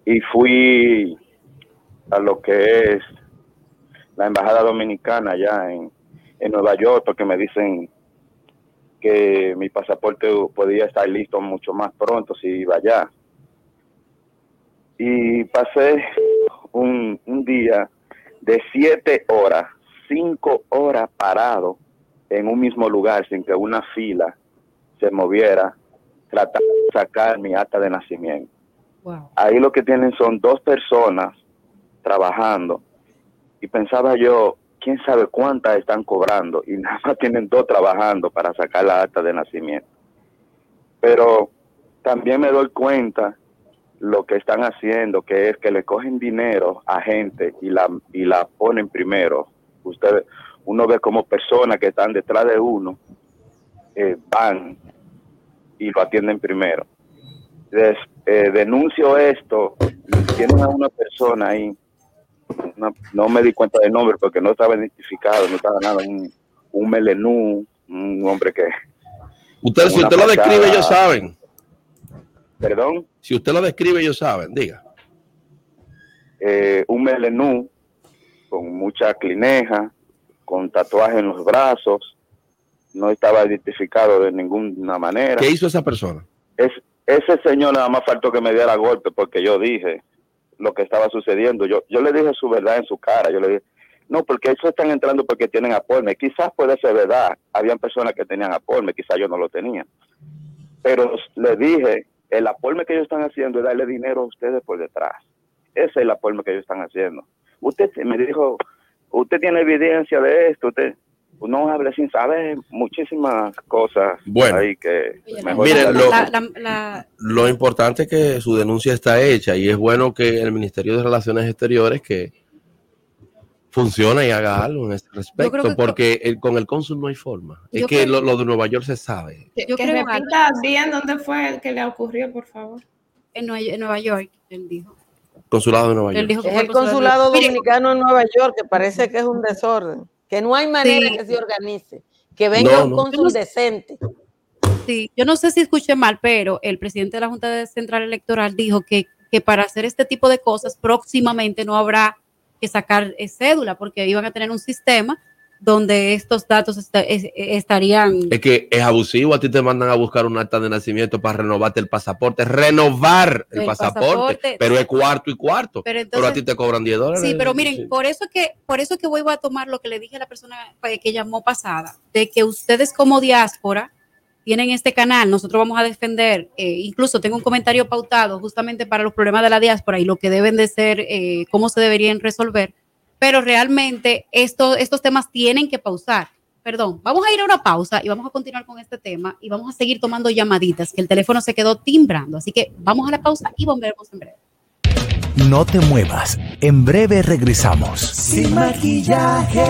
y fui a lo que es la embajada dominicana allá en, en Nueva York porque me dicen que mi pasaporte podía estar listo mucho más pronto si iba allá. Y pasé un, un día de siete horas, cinco horas parado en un mismo lugar sin que una fila se moviera tratando de sacar mi acta de nacimiento. Wow. Ahí lo que tienen son dos personas trabajando y pensaba yo, quién sabe cuántas están cobrando y nada más tienen dos trabajando para sacar la acta de nacimiento. Pero también me doy cuenta lo que están haciendo, que es que le cogen dinero a gente y la, y la ponen primero. Ustedes, uno ve como personas que están detrás de uno, eh, van y lo atienden primero. Des- eh, denuncio esto, tienen a una persona ahí, no me di cuenta del nombre porque no estaba identificado, no estaba nada, un, un melenú, un hombre que, Usted, si usted lo describe, ellos saben. perdón, Si usted lo describe, ellos saben. Diga. eh, un melenú con mucha clineja, con tatuaje en los brazos, no estaba identificado de ninguna manera. ¿Qué hizo esa persona? Es, ese señor nada más faltó que me diera golpe porque yo dije lo que estaba sucediendo. Yo, yo le dije su verdad en su cara. Yo le dije, no, porque ellos están entrando porque tienen aporme. Quizás puede ser verdad. Habían personas que tenían aporme, quizás yo no lo tenía. Pero le dije, el aporme que ellos están haciendo es darle dinero a ustedes por detrás. Ese es el aporme que ellos están haciendo. Usted me dijo, usted tiene evidencia de esto, usted no hable sin saber muchísimas cosas Bueno. ahí que mejor Mire, no- lo- La- la- la- Lo importante es que su denuncia está hecha y es bueno que el Ministerio de Relaciones Exteriores que funcione y haga algo en este respecto, que- porque el- con el cónsul no hay forma. Es que creo- lo, lo de Nueva York se sabe. Que, Yo que creo repita bien dónde fue que le ocurrió, por favor. en, Nueva, en Nueva York, él dijo. Consulado de Nueva Él York. dijo que Es el consulado Mire, dominicano en Nueva York, que parece que es un desorden, que no hay manera Sí. que se organice, que venga No, un no. cónsul decente. Sí, yo no sé si escuché mal, pero el presidente de la Junta de Central Electoral dijo que, que para hacer este tipo de cosas próximamente no habrá que sacar eh, cédula, porque iban a tener un sistema donde estos datos esta- es- estarían... Es que es abusivo, a ti te mandan a buscar un acta de nacimiento para renovarte el pasaporte, renovar el, El pasaporte, pasaporte. pero es cuarto y cuarto. Pero a ti te cobran 10 dólares. Sí, pero miren, Sí. por eso que por eso que voy a tomar lo que le dije a la persona eh, que llamó pasada, de que ustedes como diáspora tienen este canal, nosotros vamos a defender, eh, incluso tengo un comentario pautado justamente para los problemas de la diáspora y lo que deben de ser, eh, cómo se deberían resolver, pero realmente esto, estos temas tienen que pausar. Perdón, vamos a ir a una pausa y vamos a continuar con este tema y vamos a seguir tomando llamaditas, que el teléfono se quedó timbrando, así que vamos a la pausa y volvemos en breve. No te muevas. En breve regresamos. Sin maquillaje.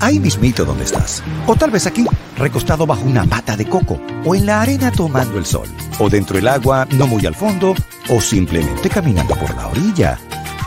Ahí mismito donde estás. O tal vez aquí, recostado bajo una mata de coco. O en la arena tomando el sol. O dentro del agua, no muy al fondo. O simplemente caminando por la orilla.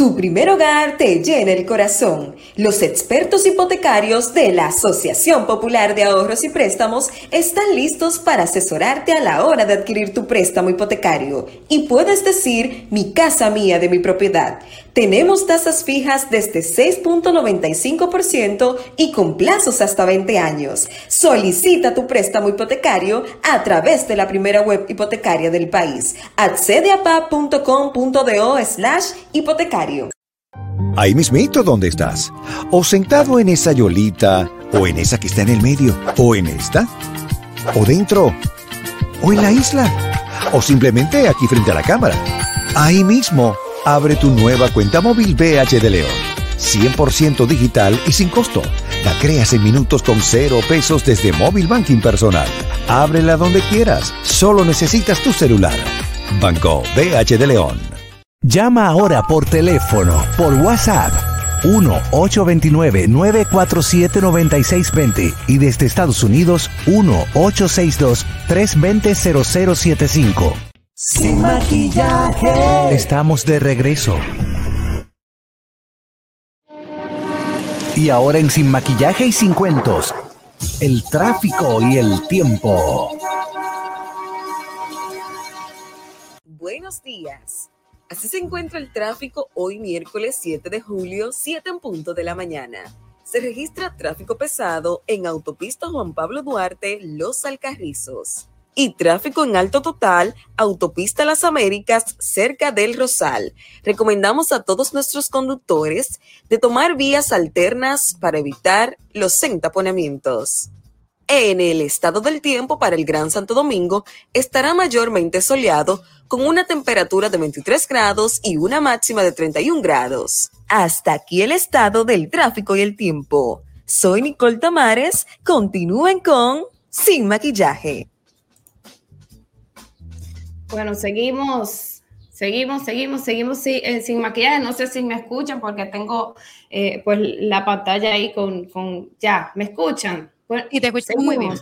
Tu primer hogar te llena el corazón. Los expertos hipotecarios de la Asociación Popular de Ahorros y Préstamos están listos para asesorarte a la hora de adquirir tu préstamo hipotecario. Y puedes decir, mi casa mía de mi propiedad. Tenemos tasas fijas desde 6.95% y con plazos hasta 20 años. Solicita tu préstamo hipotecario a través de la primera web hipotecaria del país. Accede a pa.com.do slash hipotecario. Ahí mismito donde estás. O sentado en esa yolita, o en esa que está en el medio, o en esta, o dentro, o en la isla, o simplemente aquí frente a la cámara. Ahí mismo Abre tu nueva cuenta móvil BH de León. 100% digital y sin costo. La creas en minutos con cero pesos desde móvil banking personal. Ábrela donde quieras. Solo necesitas tu celular. Banco BH de León. Llama ahora por teléfono, por WhatsApp. 1-829-947-9620 y desde Estados Unidos 1-862-320-0075. Sin maquillaje. Estamos de regreso. Y ahora en Sin maquillaje y sin cuentos, el tráfico y el tiempo. Buenos días. Así se encuentra el tráfico hoy miércoles 7 de julio, 7 en punto de la mañana. Se registra tráfico pesado en autopista Juan Pablo Duarte, Los Alcarrizos y tráfico en alto total, autopista Las Américas, cerca del Rosal. Recomendamos a todos nuestros conductores de tomar vías alternas para evitar los entaponamientos. En el estado del tiempo para el Gran Santo Domingo estará mayormente soleado con una temperatura de 23 grados y una máxima de 31 grados. Hasta aquí el estado del tráfico y el tiempo. Soy Nicole Tamares. Continúen con Sin Maquillaje. Bueno, seguimos, seguimos, seguimos, seguimos eh, sin maquillaje. No sé si me escuchan porque tengo eh, pues la pantalla ahí con, con ya, ¿me escuchan? y te escucho muy bien.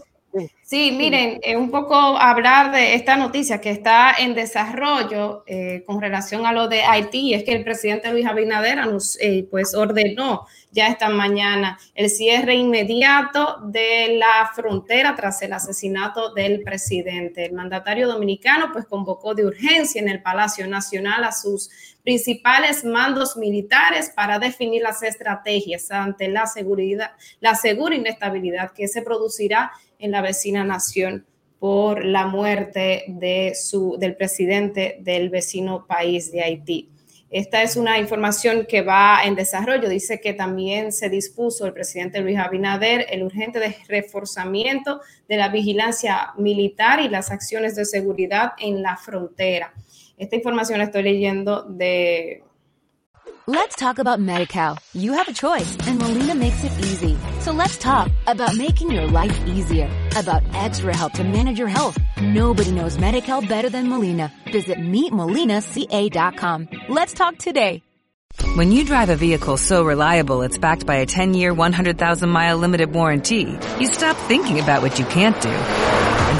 Sí, miren, eh, un poco hablar de esta noticia que está en desarrollo eh, con relación a lo de Haití, es que el presidente Luis Abinader nos, eh, pues ordenó ya esta mañana el cierre inmediato de la frontera tras el asesinato del presidente. El mandatario dominicano pues convocó de urgencia en el Palacio Nacional a sus principales mandos militares para definir las estrategias ante la seguridad, la segura inestabilidad que se producirá en la vecina nación por la muerte de su, del presidente del vecino país de Haití. Esta es una información que va en desarrollo. Dice que también se dispuso el presidente Luis Abinader el urgente reforzamiento de la vigilancia militar y las acciones de seguridad en la frontera. Esta información la estoy leyendo de Let's talk about MediCal. You have a choice and Molina makes it easy. So let's talk about making your life easier, about extra help to manage your health. Nobody knows MediCal better than Molina. Visit meetmolinaca.com. Let's talk today. When you drive a vehicle so reliable it's backed by a 10-year, 100,000-mile limited warranty, you stop thinking about what you can't do and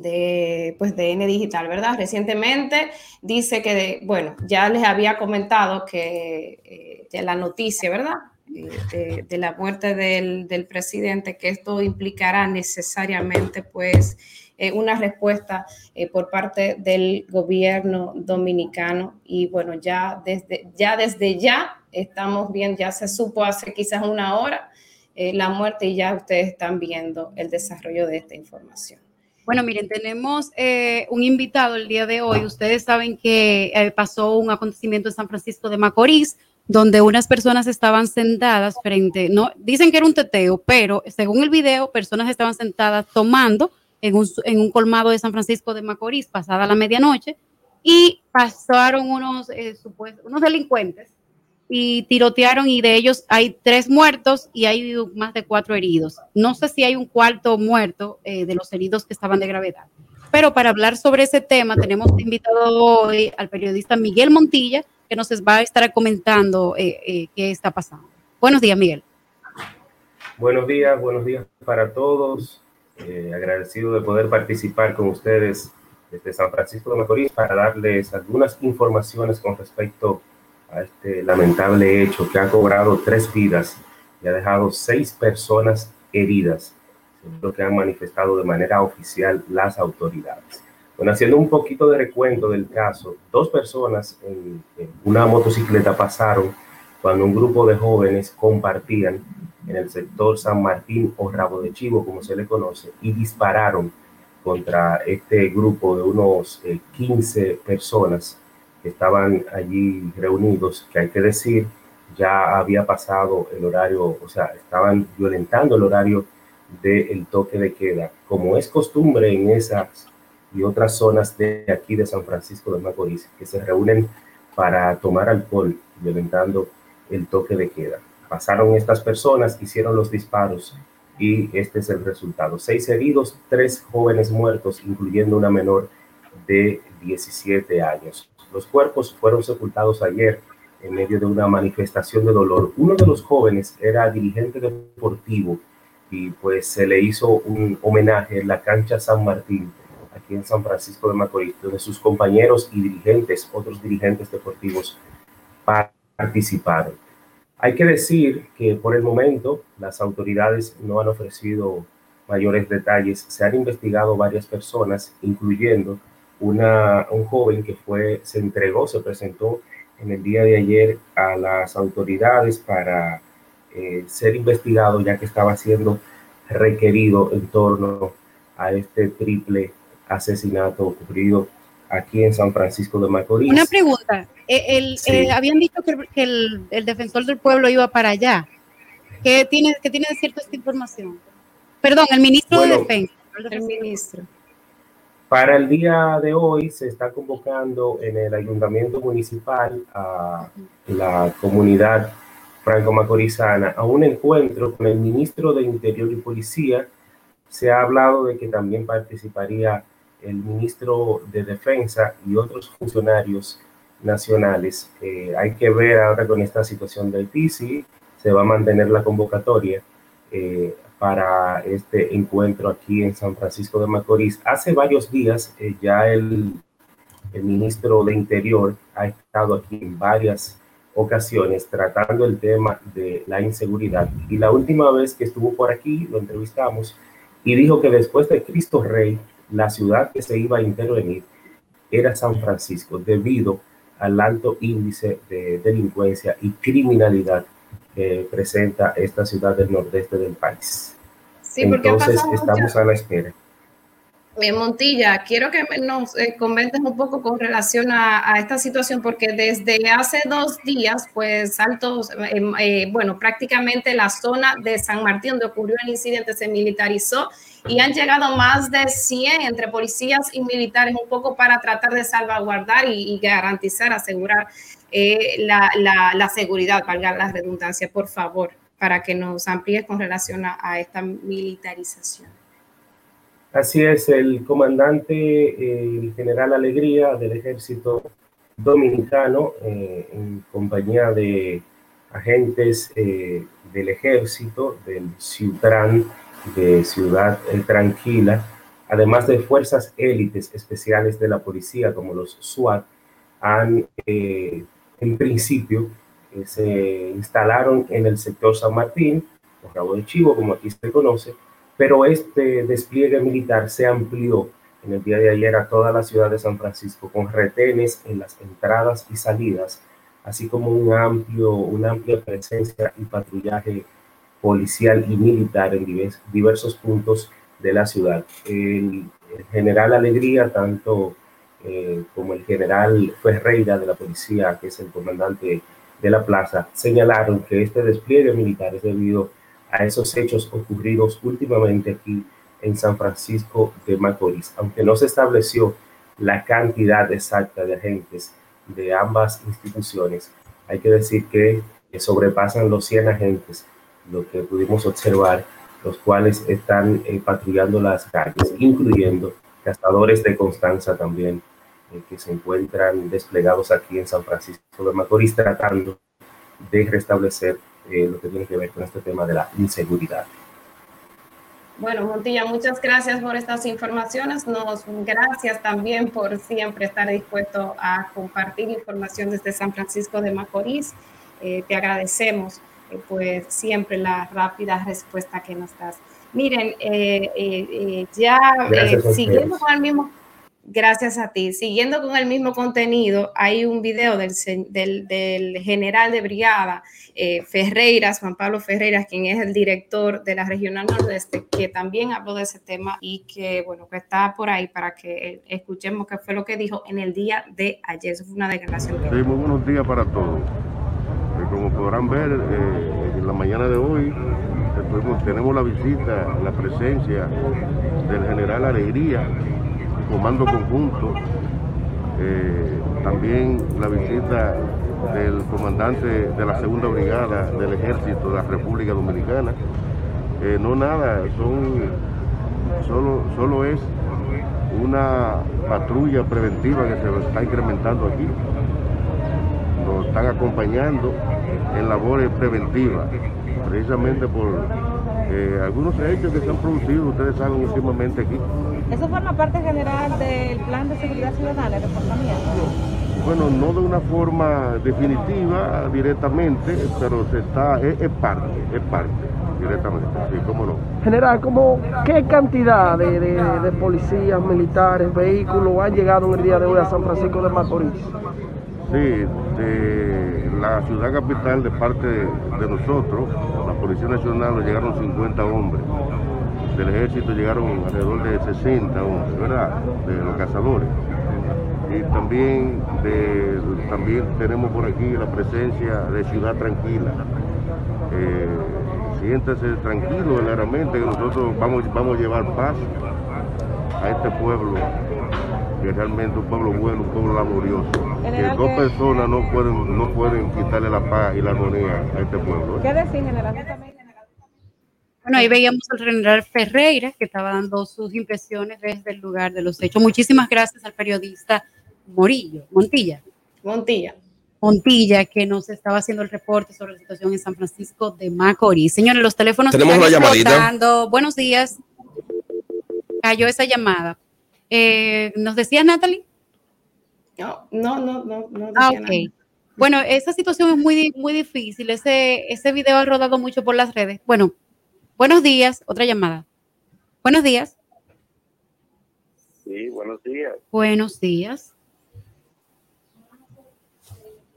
De, pues, de N Digital, ¿verdad? Recientemente dice que, bueno, ya les había comentado que eh, la noticia, ¿verdad? Eh, De, la muerte del, del presidente, que esto implicará necesariamente, pues, eh, una respuesta eh, por parte del gobierno dominicano. Y bueno, ya desde ya, desde ya estamos bien, ya se supo hace quizás una hora la muerte y ya ustedes están viendo el desarrollo de esta información. Bueno, miren, tenemos eh, un invitado el día de hoy. Ustedes saben que eh, pasó un acontecimiento en San Francisco de Macorís, donde unas personas estaban sentadas frente, no, dicen que era un teteo, pero según el video, personas estaban sentadas tomando en un, un colmado de San Francisco de Macorís, pasada la medianoche, y pasaron unos, eh, unos delincuentes y tirotearon y de ellos hay tres muertos y hay más de cuatro heridos. No sé si hay un cuarto muerto eh, de los heridos que estaban de gravedad. Pero para hablar sobre ese tema tenemos invitado hoy al periodista Miguel Montilla, que nos va a estar comentando eh, eh, qué está pasando. Buenos días, Miguel. Buenos días, buenos días para todos. Eh, agradecido de poder participar con ustedes desde San Francisco de Macorís para darles algunas informaciones con respecto a este lamentable hecho que ha cobrado tres vidas y ha dejado seis personas heridas, según lo que han manifestado de manera oficial las autoridades. Bueno, haciendo un poquito de recuento del caso, dos personas en, en una motocicleta pasaron cuando un grupo de jóvenes compartían en el sector San Martín o Rabo de Chivo, como se le conoce, y dispararon contra este grupo de unos eh, 15 personas que estaban allí reunidos, que hay que decir, ya había pasado el horario, o sea, estaban violentando el horario del toque de queda, como es costumbre en esas y otras zonas de aquí de San Francisco de Macorís, que se reúnen para tomar alcohol, violentando el toque de queda. Pasaron estas personas, hicieron los disparos y este es el resultado. Seis heridos, tres jóvenes muertos, incluyendo una menor de 17 años. Los cuerpos fueron sepultados ayer en medio de una manifestación de dolor. Uno de los jóvenes era dirigente deportivo y pues se le hizo un homenaje en la cancha San Martín, aquí en San Francisco de Macorís, donde sus compañeros y dirigentes, otros dirigentes deportivos, participaron. Hay que decir que por el momento las autoridades no han ofrecido mayores detalles. Se han investigado varias personas, incluyendo una, un joven que fue, se entregó, se presentó en el día de ayer a las autoridades para eh, ser investigado, ya que estaba siendo requerido en torno a este triple asesinato ocurrido aquí en San Francisco de Macorís. Una pregunta. Eh, el- Sí. eh, habían dicho que, el- que el, el defensor del pueblo iba para allá. ¿Qué tiene, qué tiene de cierto esta información? Perdón, el ministro de Defensa. El ministro. Para el día de hoy se está convocando en el ayuntamiento municipal a la comunidad franco-macorizana a un encuentro con el ministro de Interior y Policía. Se ha hablado de que también participaría el ministro de Defensa y otros funcionarios nacionales. Eh, hay que ver ahora con esta situación del Haití se va a mantener la convocatoria eh, para este encuentro aquí en San Francisco de Macorís. Hace varios días eh, ya el, el ministro de Interior ha estado aquí en varias ocasiones tratando el tema de la inseguridad. Y la última vez que estuvo por aquí lo entrevistamos y dijo que después de Cristo Rey, la ciudad que se iba a intervenir era San Francisco debido al alto índice de delincuencia y criminalidad que presenta esta ciudad del nordeste del país. Sí, Entonces estamos muchas- a la espera. Eh, Montilla, quiero que nos eh, comentes un poco con relación a, a esta situación, porque desde hace dos días, pues altos, eh, eh, bueno, prácticamente la zona de San Martín, donde ocurrió el incidente, se militarizó y han llegado más de 100 entre policías y militares, un poco para tratar de salvaguardar y, y garantizar, asegurar eh, la, la- la seguridad, valga la redundancia, por favor, para que nos amplíes con relación a- a esta militarización. Así es, el comandante, eh, el general Alegría del ejército dominicano, eh, en compañía de agentes eh, del ejército, del de Ciudad Tranquila, además de fuerzas élites especiales de la policía como los SWAT, han en principio se instalaron en el sector San Martín, o Rabo de Chivo, como aquí se conoce, pero este despliegue militar se amplió en el día de ayer a toda la ciudad de San Francisco con retenes en las entradas y salidas, así como un amplio, una amplia presencia y patrullaje policial y militar en diversos puntos de la ciudad. El, general Alegría, tanto eh, como el general Ferreira de la policía, que es el comandante de la plaza, señalaron que este despliegue militar es debido a esos hechos ocurridos últimamente aquí en San Francisco de Macorís. Aunque no se estableció la cantidad exacta de agentes de ambas instituciones, hay que decir que sobrepasan los 100 agentes, lo que pudimos observar, los cuales están eh, patrullando las calles, incluyendo cazadores de Constanza también, eh, que se encuentran desplegados aquí en San Francisco de Macorís, tratando de restablecer eh, lo que tiene que ver con este tema de la inseguridad. Bueno, Montilla, muchas gracias por estas informaciones. Nos gracias también por siempre estar dispuesto a compartir información desde San Francisco de Macorís. Eh, te agradecemos pues siempre la rápida respuesta que nos das. Miren, ya siguiendo con el mismo Gracias a ti. Siguiendo con el mismo contenido, hay un video del, del, general de brigada eh, Ferreiras, Juan Pablo Ferreiras, quien es el director de la Regional Nordeste, que también habló de ese tema y que, bueno, que está por ahí para que escuchemos qué fue lo que dijo en el día de ayer. Eso fue una declaración. Sí, muy buenos días para todos. Eh, como podrán ver, eh, en la mañana de hoy tenemos la visita, la presencia del general Alegría comando conjunto, eh, también la visita del comandante de la segunda brigada del ejército de la República Dominicana. Eh, no nada, son solo, solo es una patrulla preventiva que se está incrementando aquí. Nos están acompañando en labores preventivas, precisamente por eh, algunos hechos que se han producido, ustedes saben últimamente aquí. ¿Eso forma parte general del plan de seguridad ciudadana, de Bueno, no de una forma definitiva directamente, pero se está, es, parte, es parte directamente, sí, cómo no. General, ¿cómo, ¿qué cantidad de, de, policías, militares, vehículos han llegado en el día de hoy a San Francisco de Macorís? Sí, de la ciudad capital, de parte de nosotros, la Policía Nacional, llegaron 50 hombres. Del ejército llegaron alrededor de 60 hombres, ¿verdad? De los cazadores. Y también, de, también tenemos por aquí la presencia de Ciudad Tranquila. Eh, siéntese tranquilo, claramente, que nosotros vamos, vamos a llevar paz a este pueblo que realmente un pueblo bueno, un pueblo laborioso. Que dos personas no pueden, no pueden quitarle la paz y la armonía a este pueblo. ¿Qué decir, general? Bueno, ahí veíamos al general Ferreira que estaba dando sus impresiones desde el lugar de los hechos. Muchísimas gracias al periodista Morillo, Montilla. Montilla. Montilla, que nos estaba haciendo el reporte sobre la situación en San Francisco de Macorís. Señores, los teléfonos Tenemos están una llamadita. Buenos días. Cayó esa llamada. Eh, ¿Nos decías, Natalie? No, no, no, no. no ah, ok. Bueno, esa situación es muy, muy difícil. Ese, ese video ha rodado mucho por las redes. Bueno, buenos días. Otra llamada. Buenos días. Sí, buenos días. Buenos días.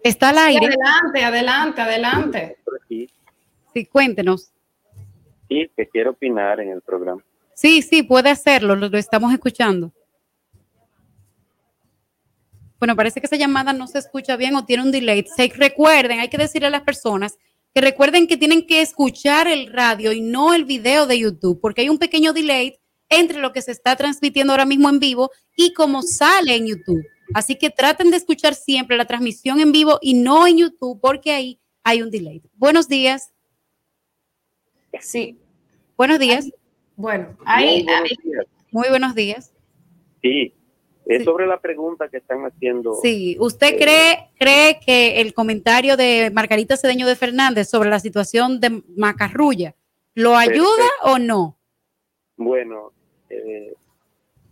Está al aire. adelante, adelante, adelante. Sí, cuéntenos. Sí, que quiero opinar en el programa. Sí, sí, puede hacerlo, lo estamos escuchando. Bueno, parece que esa llamada no se escucha bien o tiene un delay. Se, recuerden, hay que decirle a las personas que recuerden que tienen que escuchar el radio y no el video de YouTube, porque hay un pequeño delay entre lo que se está transmitiendo ahora mismo en vivo y cómo sale en YouTube. Así que traten de escuchar siempre la transmisión en vivo y no en YouTube, porque ahí hay un delay. Buenos días. Sí. Buenos días. Bueno, ahí, Muy buenos días. Sí, es sobre la pregunta que están haciendo. Sí, ¿usted cree, cree que el comentario de Margarita Cedeño de Fernández sobre la situación de Macarrulla lo ayuda o no? Bueno, eh,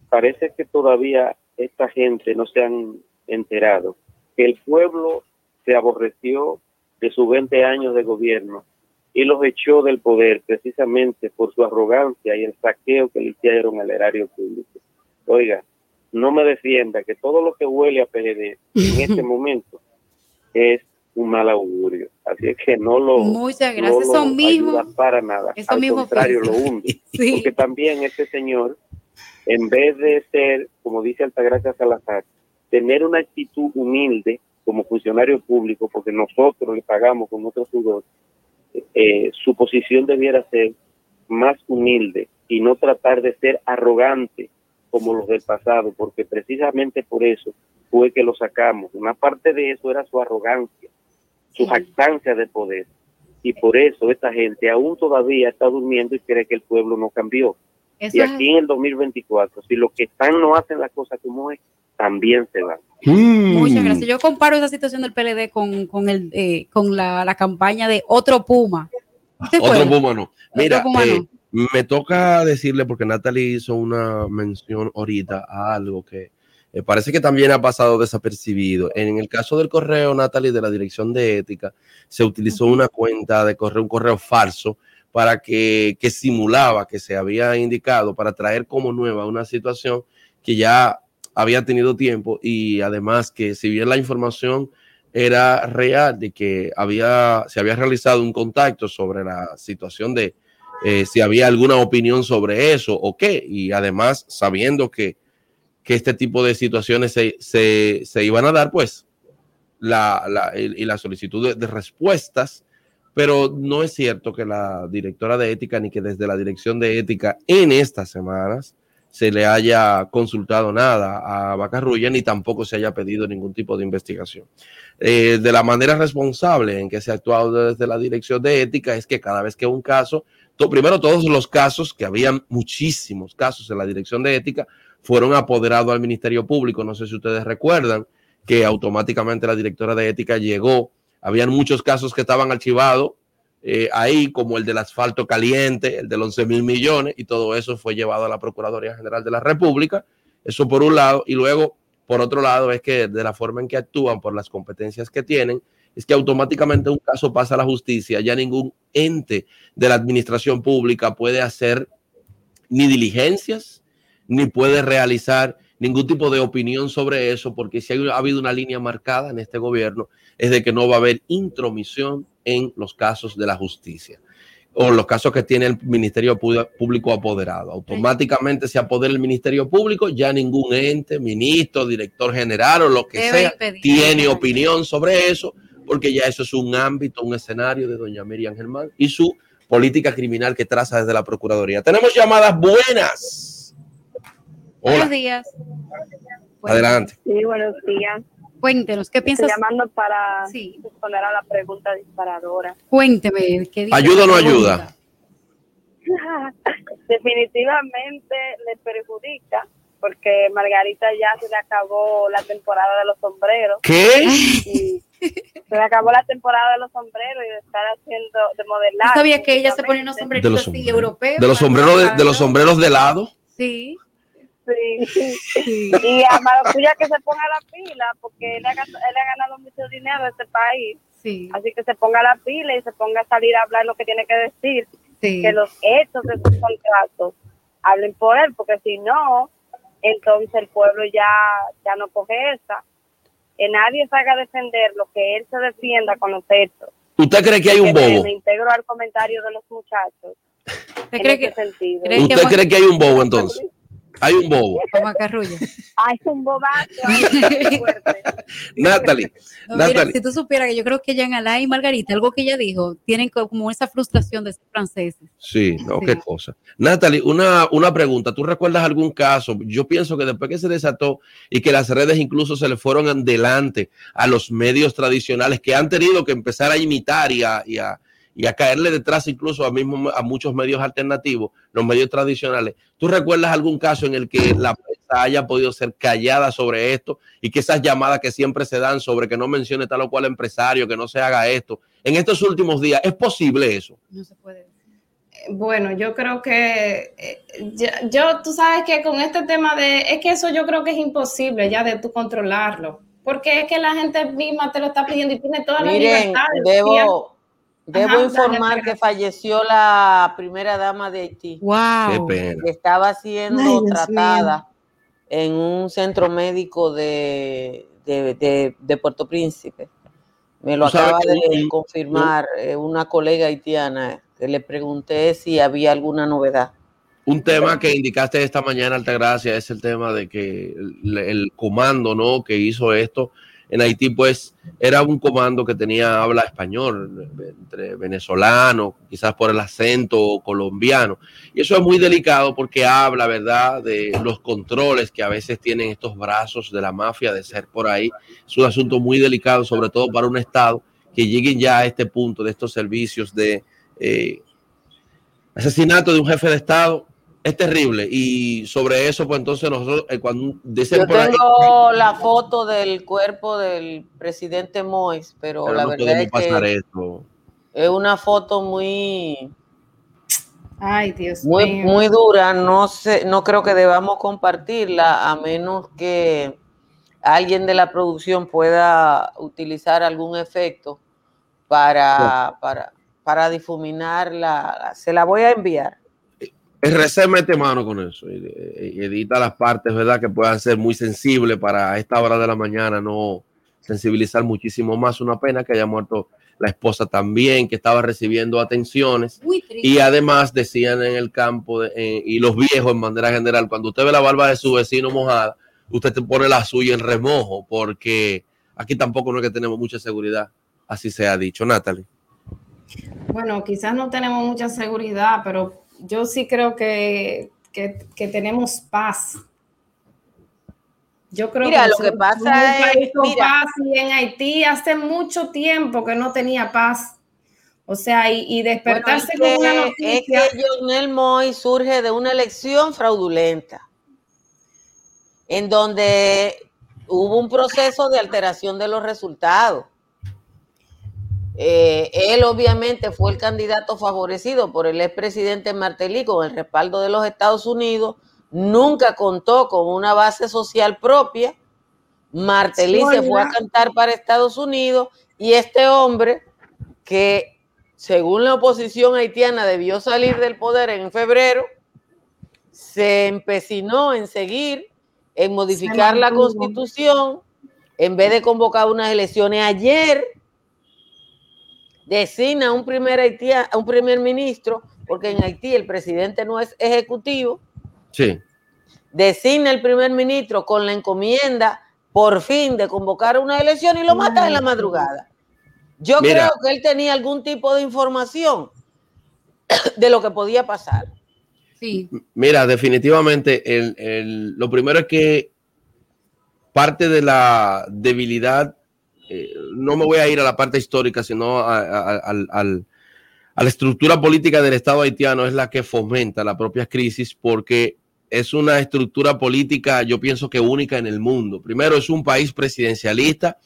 parece que todavía esta gente no se han enterado que el pueblo se aborreció de sus 20 años de gobierno y los echó del poder precisamente por su arrogancia y el saqueo que le hicieron al erario público. Oiga, no me defienda que todo lo que huele a PLD en este momento es un mal augurio. Así es que no lo, Muchas gracias. no lo mismo- para nada. eso Al mismo contrario, lo hunde. Sí. Porque también este señor, en vez de ser, como dice Altagracia Salazar, tener una actitud humilde como funcionario público, porque nosotros le pagamos con nuestro sudor, eh, su posición debiera ser más humilde y no tratar de ser arrogante como los del pasado, porque precisamente por eso fue que lo sacamos. Una parte de eso era su arrogancia, su jactancia de poder. Y por eso esta gente aún todavía está durmiendo y cree que el pueblo no cambió. Eso y es- aquí en el 2024, si los que están no hacen las cosas como es, también se van. Muchas gracias. Yo comparo esa situación del PLD con, con, el, eh, con la, la campaña de otro Puma. ¿Se Otro? Puma no. Mira, Puma eh, no. Me toca decirle, porque Natalie hizo una mención ahorita a algo que eh, parece que también ha pasado desapercibido. En el caso del correo, Natalie, de la Dirección de Ética, se utilizó una cuenta de correo, un correo falso para que, que simulaba que se había indicado para traer como nueva una situación que ya había tenido tiempo y además que si bien la información era real de que había, se había realizado un contacto sobre la situación de eh, si había alguna opinión sobre eso o qué, y además sabiendo que, que este tipo de situaciones se, se, se iban a dar, pues, la, la- y la solicitud de, de respuestas, pero no es cierto que la directora de ética ni que desde la dirección de ética en estas semanas se le haya consultado nada a Bacarrulla ni tampoco se haya pedido ningún tipo de investigación. Eh, de la manera responsable en que se ha actuado desde la dirección de ética es que cada vez que un caso, primero todos los casos, que habían muchísimos casos en la dirección de ética, fueron apoderados al Ministerio Público. No sé si ustedes recuerdan que automáticamente la directora de ética llegó. Habían muchos casos que estaban archivados eh, ahí, como el del asfalto caliente, el de los 11 mil millones, y todo eso fue llevado a la Procuraduría General de la República. Eso por un lado, y luego, por otro lado, es que de la forma en que actúan, por las competencias que tienen, es que automáticamente un caso pasa a la justicia, ya ningún ente de la administración pública puede hacer ni diligencias, ni puede realizar ningún tipo de opinión sobre eso, porque si ha habido una línea marcada en este gobierno, es de que no va a haber intromisión en los casos de la justicia o los casos que tiene el Ministerio Público apoderado. Automáticamente se apodera el Ministerio Público, ya ningún ente, ministro, director general o lo que Debe sea tiene opinión sobre eso, porque ya eso es un ámbito, un escenario de doña Miriam Germán y su política criminal que traza desde la Procuraduría. Tenemos llamadas buenas. Buenos días. adelante. Sí, buenos días. Cuéntenos, ¿qué piensas? Estoy llamando para responder a la pregunta disparadora. Cuénteme. ¿qué dice ¿Ayuda o no ayuda? Definitivamente le perjudica porque Margarita ya se le acabó la temporada de los sombreros. ¿Qué? Y se acabó la temporada de los sombreros y de estar haciendo, de modelar. ¿Tú sabías que ella se ponía unos De sombreritos los así sombreros. europeos? De los sombreros de, de los sombreros de lado. Sí. Sí. Y a Maracuya que se ponga la pila, porque él ha, él ha ganado mucho dinero en este país. Sí. Así que se ponga la pila y se ponga a salir a hablar lo que tiene que decir. Sí. Que los hechos de sus contratos hablen por él, porque si no, entonces el pueblo ya, ya no coge esa. Que nadie salga a defender lo que él se defienda con los hechos. ¿Usted cree que hay un bobo? Me integro al comentario de los muchachos. cree. ¿Usted cree que hay un bobo entonces? Hay un bobo. Macarrulla. Ay, un bobazo. Natalie, No, mira, Natalie. si tú supieras que yo creo que Jean Alain y Margarita, algo que ella dijo, tienen co- como esa frustración de ser franceses. Sí, no, qué cosa. Natalie, una, una pregunta. ¿Tú recuerdas algún caso? Yo pienso que después que se desató y que las redes incluso se le fueron adelante a los medios tradicionales que han tenido que empezar a imitar y a, y a, y a caerle detrás incluso a, mismo, a muchos medios alternativos, los medios tradicionales. ¿Tú recuerdas algún caso en el que la prensa haya podido ser callada sobre esto y que esas llamadas que siempre se dan sobre que no mencione tal o cual empresario, que no se haga esto, en estos últimos días, ¿es posible eso? No se puede. Bueno, yo creo que eh, yo, yo, tú sabes que con este tema de, es que eso yo creo que es imposible ya de tú controlarlo, porque es que la gente misma te lo está pidiendo y tiene toda la Miren, libertad. de debo, debo Ajá, informar dale, que falleció la primera dama de Haití. Wow. Qué pena. que estaba siendo Ay, tratada en un centro médico de, de, de- de Puerto Príncipe. Me lo acaba de un- confirmar eh, una colega haitiana que le pregunté si había alguna novedad. Un tema que indicaste esta mañana, Altagracia, es el tema de que el, el comando ¿no? que hizo esto en Haití, pues era un comando que tenía habla español, entre venezolano, quizás por el acento colombiano. Y eso es muy delicado porque habla, ¿verdad?, de los controles que a veces tienen estos brazos de la mafia de ser por ahí. Es un asunto muy delicado, sobre todo para un Estado que lleguen ya a este punto de estos servicios de eh, asesinato de un jefe de Estado. Es terrible. Y sobre eso, pues entonces nosotros, eh, cuando dicen Yo por ahí, tengo la foto del cuerpo del presidente Mois, pero, pero la no verdad es pasar que esto. es una foto muy, Ay, Dios muy, mío. muy dura. No sé, no creo que debamos compartirla a menos que alguien de la producción pueda utilizar algún efecto para, para, para difuminarla. Se la voy a enviar. RC mete mano con eso y, y edita las partes, ¿verdad? Que puedan ser muy sensibles para esta hora de la mañana, no sensibilizar muchísimo más. Una pena que haya muerto la esposa también, que estaba recibiendo atenciones. Y además decían en el campo de- eh, y los viejos en manera general, cuando usted ve la barba de su vecino mojada, usted te pone la suya en remojo, porque aquí tampoco no es que tenemos mucha seguridad, así se ha dicho, Natalie. Bueno, quizás no tenemos mucha seguridad, pero yo sí creo que, que, que tenemos paz. Yo creo Mira, que lo que pasa es- mira. paz y en Haití hace mucho tiempo que no tenía paz. O sea, y, y despertarse Bueno, con una noticia. Es que Lionel Moy surge de una elección fraudulenta, en donde hubo un proceso de alteración de los resultados. Eh, él obviamente fue el candidato favorecido por el expresidente Martelly con el respaldo de los Estados Unidos, nunca contó con una base social propia. Martelly se fue a cantar para Estados Unidos y este hombre que según la oposición haitiana debió salir del poder en febrero, se empecinó en seguir, en modificar la constitución, en vez de convocar unas elecciones ayer, designa un primer, haitia- un primer ministro, porque en Haití el presidente no es ejecutivo, Sí. designa el primer ministro con la encomienda por fin de convocar una elección y lo mata en la madrugada. Yo Mira. creo que él tenía algún tipo de información de lo que podía pasar. Sí. Mira, definitivamente, el, el- lo primero es que parte de la debilidad, eh, no me voy a ir a la parte histórica, sino a, a- la estructura política del Estado haitiano, es la que fomenta la propia crisis porque es una estructura política, yo pienso que única en el mundo. Primero, es un país presidencialista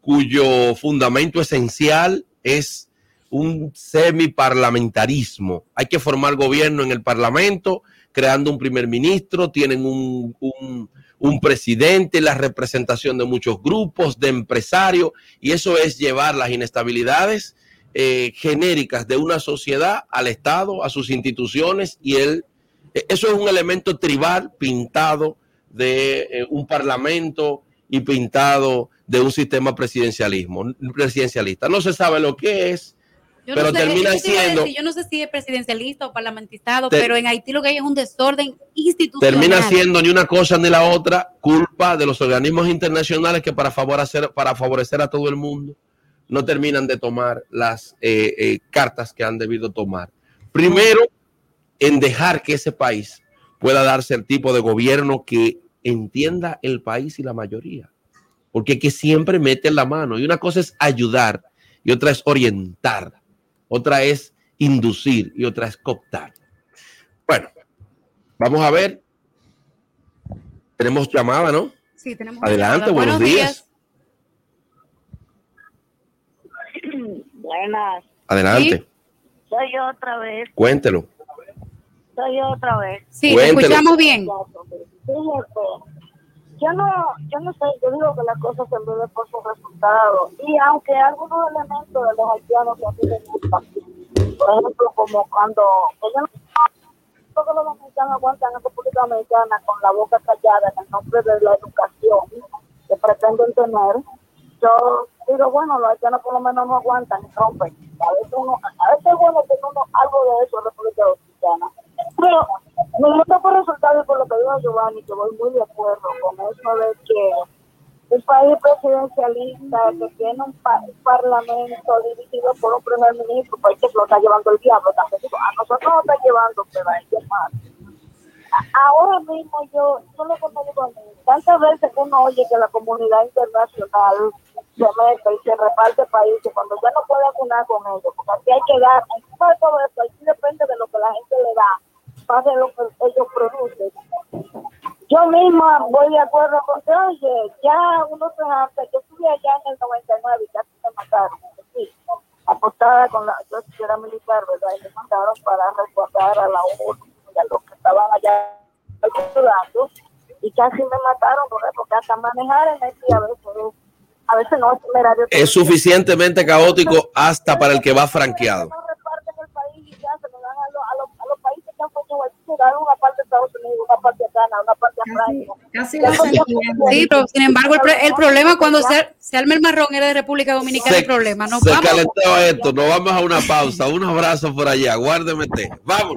cuyo fundamento esencial es un semiparlamentarismo. Hay que formar gobierno en el Parlamento, creando un primer ministro, tienen un- un presidente, la representación de muchos grupos, de empresarios, y eso es llevar las inestabilidades eh, genéricas de una sociedad al Estado, a sus instituciones, y él, eh, eso es un elemento tribal pintado de eh, un parlamento y pintado de un sistema presidencialismo, presidencialista. No se sabe lo que es, Yo pero no sé, termina a siendo, decir, yo no sé si es presidencialista o parlamentizado, Te- pero en Haití lo que hay es un desorden institucional. termina siendo ni una cosa ni la otra culpa de los organismos internacionales que para favorecer, para favorecer a todo el mundo no terminan de tomar las eh, eh, cartas que han debido tomar. Primero, en dejar que ese país pueda darse el tipo de gobierno que entienda el país y la mayoría. Porque que siempre meten la mano. Y una cosa es ayudar y otra es orientar. Otra es inducir y otra es cooptar. Bueno, vamos a ver. Tenemos llamada, ¿no? Sí, tenemos Adelante, buenos, días. Buenas. Adelante, Soy yo otra vez. cuéntelo. Soy yo otra vez. Sí, Cuéntelo. escuchamos bien. Fíjate, yo no, yo no sé, yo digo que las cosas se miden por sus resultados. Y aunque algunos elementos de los haitianos que a mí me gustan, por ejemplo, como cuando todos los dominicanos aguantan en República Dominicana con la boca callada en el nombre de la educación que pretenden tener, yo digo, bueno, los haitianos por lo menos no aguantan y rompen. A veces, uno, a veces es bueno tener uno- algo de eso en República Dominicana. Pero me gusta por resultado y por lo que dijo Giovanni, que voy muy de acuerdo con eso de que un país presidencialista que tiene un, pa- un parlamento dirigido por un primer ministro, pues que lo está llevando el diablo. Digo, a nosotros nos está llevando, pero a ellos más. Ahora mismo yo, yo lo que me digo a mí, tantas veces uno oye que la comunidad internacional se mete y se reparte países cuando ya no puede vacunar con ellos, porque aquí hay que dar, encima de todo esto, aquí depende de lo que la gente le da, pase lo que ellos producen. Yo misma voy de acuerdo con que, oye, ya uno se harta, yo estuve allá en el 99 y casi me mataron, sí, apostada con la, yo era militar, ¿verdad? Y me mandaron para resguardar a la ONU y a los que estaban allá ayudando, y casi me mataron. Porque hasta manejar en Haití a veces, a veces no es temerario. Es suficientemente caótico hasta para el que va franqueado. reparten el país y ya se lo dan a los, a los, a los países que han puesto Haití, se dan una parte a Estados Unidos, una parte a Ghana, una parte a Francia. Casi Sí, pero sin embargo, el, el problema cuando se, se arma el marrón era de República Dominicana. el problema. Nos se vamos. calentó esto. Nos vamos a una pausa. Un abrazo por allá. Guárdeme. té. Vamos.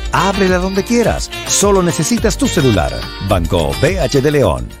Ábrela donde quieras. Solo necesitas tu celular. Banco BH de León.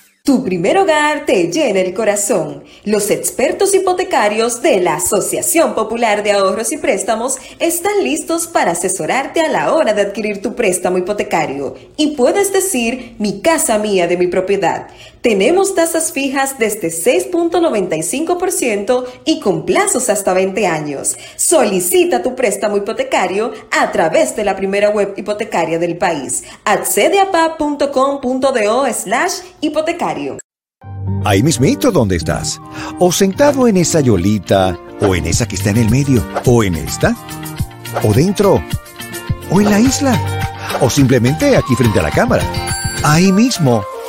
Tu primer hogar te llena el corazón. Los expertos hipotecarios de la Asociación Popular de Ahorros y Préstamos están listos para asesorarte a la hora de adquirir tu préstamo hipotecario. Y puedes decir, mi casa mía de mi propiedad. Tenemos tasas fijas desde 6.95% y con plazos hasta 20 años. Solicita tu préstamo hipotecario a través de la primera web hipotecaria del país. Accede a pa.com.do slash hipotecario. Ahí mismito donde estás. O sentado en esa yolita, o en esa que está en el medio, o en esta, o dentro, o en la isla, o simplemente aquí frente a la cámara. Ahí mismo,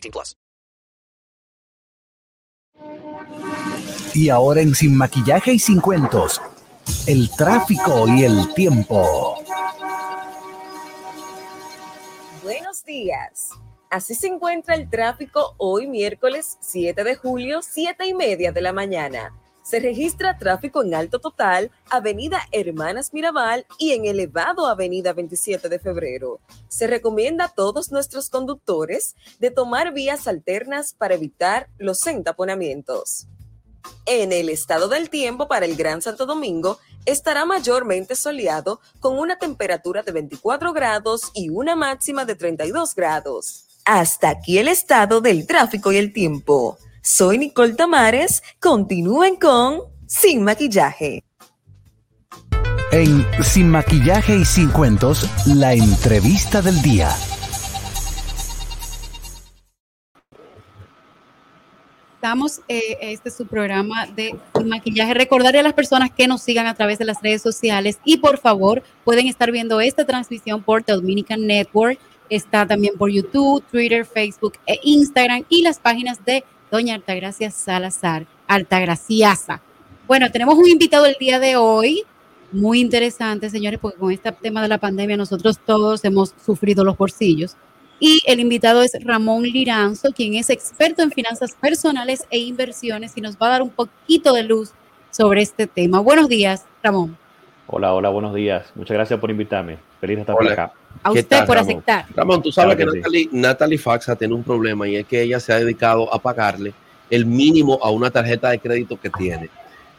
18 plus. Y ahora en Sin Maquillaje y Sin Cuentos, el tráfico y el tiempo. Buenos días. Así se encuentra el tráfico hoy miércoles 7 de julio, 7 y media de la mañana. Se registra tráfico en alto total, Avenida Hermanas Mirabal y en elevado Avenida 27 de febrero. Se recomienda a todos nuestros conductores de tomar vías alternas para evitar los entaponamientos. En el estado del tiempo para el Gran Santo Domingo estará mayormente soleado con una temperatura de 24 grados y una máxima de 32 grados. Hasta aquí el estado del tráfico y el tiempo. Soy Nicole Tamares. Continúen con Sin Maquillaje. En Sin Maquillaje y Sin Cuentos, la entrevista del día. Estamos, eh, este es su programa de Sin maquillaje. Recordarle a las personas que nos sigan a través de las redes sociales y por favor pueden estar viendo esta transmisión por The Dominican Network. Está también por YouTube, Twitter, Facebook e Instagram y las páginas de Doña Altagracia Salazar, Altagraciasa. Bueno, tenemos un invitado el día de hoy, muy interesante, señores, porque con este tema de la pandemia nosotros todos hemos sufrido los bolsillos. Y el invitado es Ramón Liranzo, quien es experto en finanzas personales e inversiones y nos va a dar un poquito de luz sobre este tema. Buenos días, Ramón. Hola, hola, buenos días. Muchas gracias por invitarme. Feliz de estar por acá. A usted por aceptar. Ramón, tú sabes que, Natalie, Natalie Faxa tiene un problema y es que ella se ha dedicado a pagarle el mínimo a una tarjeta de crédito que tiene.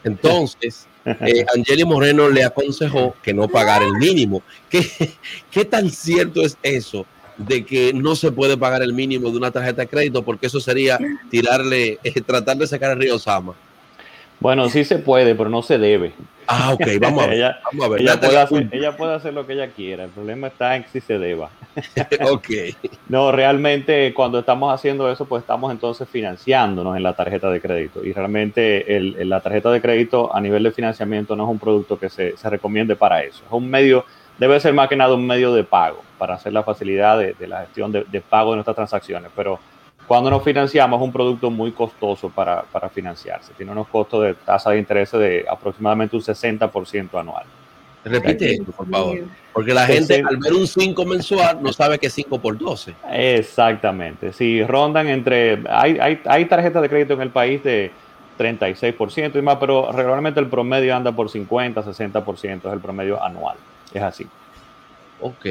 Entonces, eh, Angeli Moreno le aconsejó que no pagara el mínimo. ¿Qué, ¿Qué tan cierto es eso? de que no se puede pagar el mínimo de una tarjeta de crédito porque eso sería tirarle, eh, tratar de sacar el río Sama. Bueno, sí se puede, pero no se debe. Ah, ok, vamos a ver. ella, vamos a ver. Ella, puede hacer, ella, puede hacer, lo que ella quiera. El problema está en si se deba. ok. No, realmente cuando estamos haciendo eso, pues estamos entonces financiándonos en la tarjeta de crédito. Y realmente el, la tarjeta de crédito a nivel de financiamiento no es un producto que se, se recomiende para eso. Es un medio debe ser más que nada un medio de pago para hacer la facilidad de, la gestión de, pago de nuestras transacciones. Pero cuando nos financiamos es un producto muy costoso para, financiarse. Tiene unos costos de tasa de interés de aproximadamente un 60% anual. Repite esto, por favor. Porque la gente al ver un 5 mensual no sabe que es 5 por 12. Exactamente. Si rondan entre... Hay, hay, hay tarjetas de crédito en el país de 36% y más, pero regularmente el promedio anda por 50, 60%, es el promedio anual. Es así. Ok.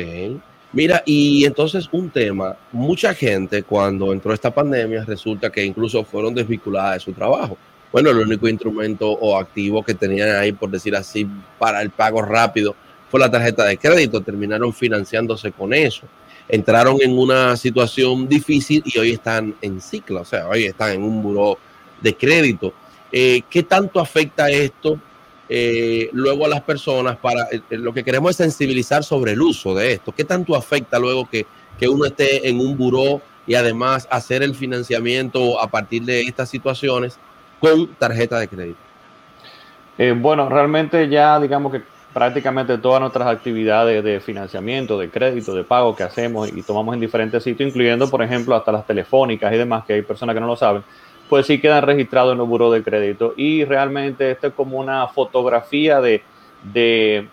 Mira, y entonces un tema, mucha gente cuando entró esta pandemia resulta que incluso fueron desvinculadas de su trabajo. Bueno, el único instrumento o activo que tenían ahí, por decir así, para el pago rápido fue la tarjeta de crédito. Terminaron financiándose con eso. Entraron en una situación difícil y hoy están en ciclo, o sea, hoy están en un buró de crédito. Eh, ¿Qué tanto afecta esto eh, luego a las personas para eh, eh, lo que queremos es sensibilizar sobre el uso de esto. ¿Qué tanto afecta luego que, que uno esté en un buró y además hacer el financiamiento a partir de estas situaciones con tarjeta de crédito? bueno, realmente ya digamos que prácticamente todas nuestras actividades de financiamiento, de crédito, de pago que hacemos y tomamos en diferentes sitios, incluyendo, por ejemplo, hasta las telefónicas y demás, que hay personas que no lo saben, pues sí quedan registrados en el buro de crédito. Y realmente esto es como una fotografía de,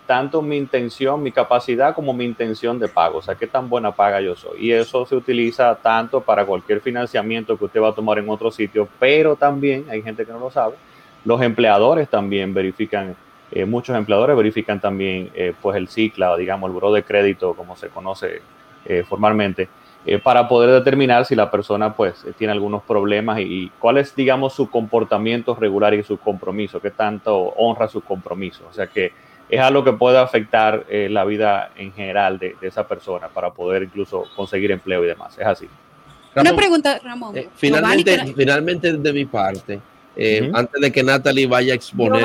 tanto mi intención, mi capacidad como mi intención de pago, o sea, qué tan buena paga yo soy. Y eso se utiliza tanto para cualquier financiamiento que usted va a tomar en otro sitio, pero también, hay gente que no lo sabe, los empleadores también verifican, eh, muchos empleadores verifican también eh, pues el CICLA, digamos, el buro de crédito, como se conoce eh, formalmente, eh, para poder determinar si la persona pues tiene algunos problemas y, cuál es, digamos, su comportamiento regular y su compromiso, qué tanto honra su compromiso. O sea que es algo que puede afectar eh, la vida en general de, esa persona para poder incluso conseguir empleo y demás. Es así. Una pregunta, Ramón. Eh, finalmente, finalmente de mi parte, eh, antes de que Natalie vaya a exponer.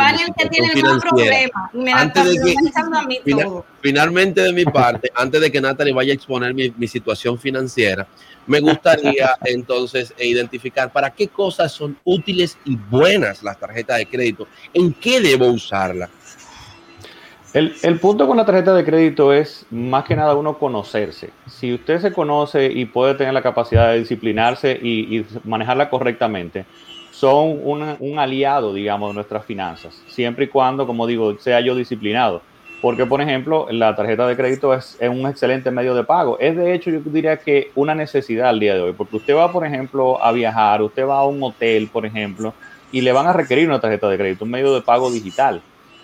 finalmente de mi parte, antes de que Natalie vaya a exponer mi, mi situación financiera, me gustaría entonces identificar para qué cosas son útiles y buenas las tarjetas de crédito, en qué debo usarla. El, el, punto con la tarjeta de crédito es más que nada uno conocerse. Si usted se conoce y puede tener la capacidad de disciplinarse y, y manejarla correctamente, son un aliado, digamos, de nuestras finanzas, siempre y cuando, como digo, sea yo disciplinado. Porque, por ejemplo, la tarjeta de crédito es, un excelente medio de pago. Es, de hecho, yo diría que una necesidad al día de hoy. Porque usted va, por ejemplo, a viajar, usted va a un hotel, por ejemplo, y le van a requerir una tarjeta de crédito, un medio de pago digital.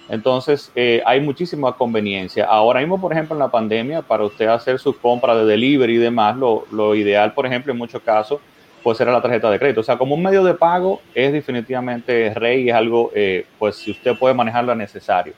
Entonces, eh, hay muchísima conveniencia. Ahora mismo, por ejemplo, en la pandemia, para usted hacer sus compras de delivery y demás, lo ideal, por ejemplo, en muchos casos, pues era la tarjeta de crédito. O sea, como un medio de pago es definitivamente rey, es algo, eh, pues si usted puede manejarlo es necesario.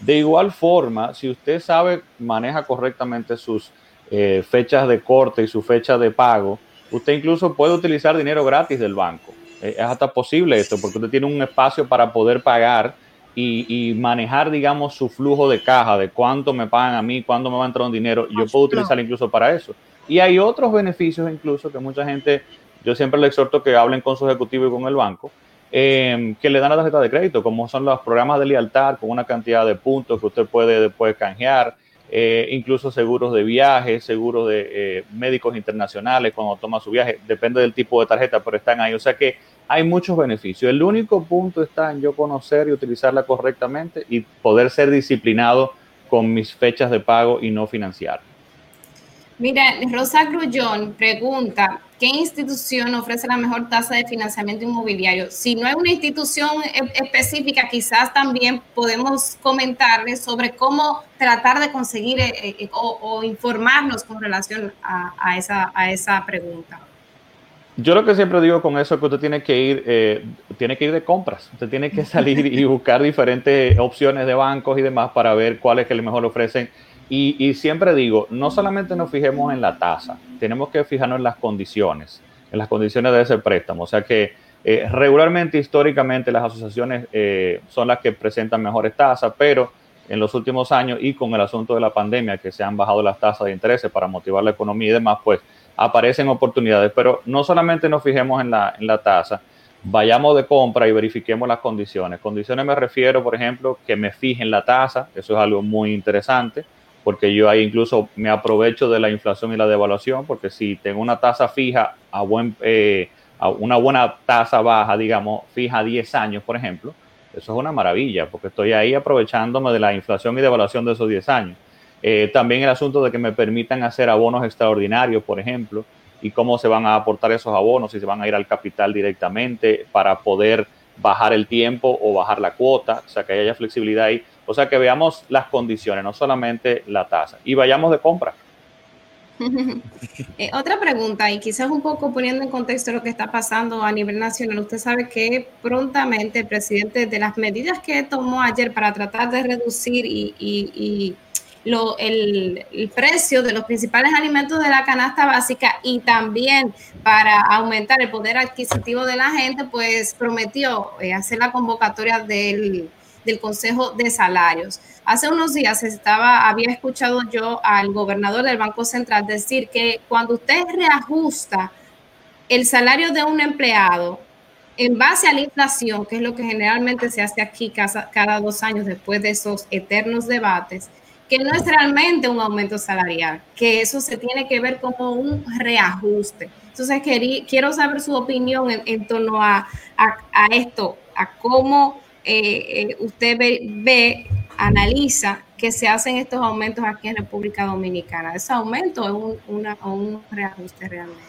De igual forma, si usted sabe, maneja correctamente sus eh, fechas de corte y su fecha de pago, usted incluso puede utilizar dinero gratis del banco. Eh, es hasta posible esto, porque usted tiene un espacio para poder pagar y, y manejar, digamos, su flujo de caja, de cuánto me pagan a mí, cuándo me va a entrar un dinero. Yo puedo utilizar incluso para eso. Y hay otros beneficios incluso que mucha gente, yo siempre le exhorto que hablen con su ejecutivo y con el banco, eh, que le dan la tarjeta de crédito, como son los programas de lealtad con una cantidad de puntos que usted puede después canjear, eh, incluso seguros de viaje, seguros de eh, médicos internacionales cuando toma su viaje, depende del tipo de tarjeta, pero están ahí. O sea que hay muchos beneficios. El único punto está en yo conocer y utilizarla correctamente y poder ser disciplinado con mis fechas de pago y no financiar. Mira, Rosa Grullón pregunta, ¿qué institución ofrece la mejor tasa de financiamiento inmobiliario? Si no hay una institución e- específica, quizás también podemos comentarles sobre cómo tratar de conseguir eh, eh, o, o informarnos con relación a, a esa, a esa pregunta. Yo lo que siempre digo con eso es que usted tiene que ir, eh, tiene que ir de compras. Usted tiene que salir y buscar diferentes opciones de bancos y demás para ver cuáles que le mejor ofrecen. Y, siempre digo, no solamente nos fijemos en la tasa, tenemos que fijarnos en las condiciones, en las condiciones de ese préstamo. O sea que eh, regularmente, históricamente, las asociaciones eh, son las que presentan mejores tasas, pero en los últimos años y con el asunto de la pandemia, que se han bajado las tasas de interés para motivar la economía y demás, pues aparecen oportunidades, pero no solamente nos fijemos en la, en la tasa, vayamos de compra y verifiquemos las condiciones. Condiciones me refiero, por ejemplo, que me fijen la tasa, eso es algo muy interesante, porque yo ahí incluso me aprovecho de la inflación y la devaluación, porque si tengo una tasa fija a, buen, eh, una buena tasa baja, digamos, fija a 10 años, por ejemplo, eso es una maravilla, porque estoy ahí aprovechándome de la inflación y devaluación de esos 10 años. Eh, también el asunto de que me permitan hacer abonos extraordinarios, por ejemplo, y cómo se van a aportar esos abonos, si se van a ir al capital directamente para poder bajar el tiempo o bajar la cuota, o sea, que haya flexibilidad ahí. O sea, que veamos las condiciones, no solamente la tasa, y vayamos de compra. Eh, otra pregunta, y quizás un poco poniendo en contexto lo que está pasando a nivel nacional, usted sabe que prontamente el presidente de las medidas que tomó ayer para tratar de reducir y, el precio de los principales alimentos de la canasta básica y también para aumentar el poder adquisitivo de la gente, pues prometió eh, hacer la convocatoria del, del Consejo de Salarios. Hace unos días estaba, había escuchado yo al gobernador del Banco Central decir que cuando usted reajusta el salario de un empleado en base a la inflación, que es lo que generalmente se hace aquí cada, dos años después de esos eternos debates, que no es realmente un aumento salarial, que eso se tiene que ver como un reajuste. Entonces, quiero saber su opinión en, torno a esto, a cómo eh, eh, usted ve, analiza que se hacen estos aumentos aquí en República Dominicana. ¿Ese aumento es un, una- un reajuste realmente?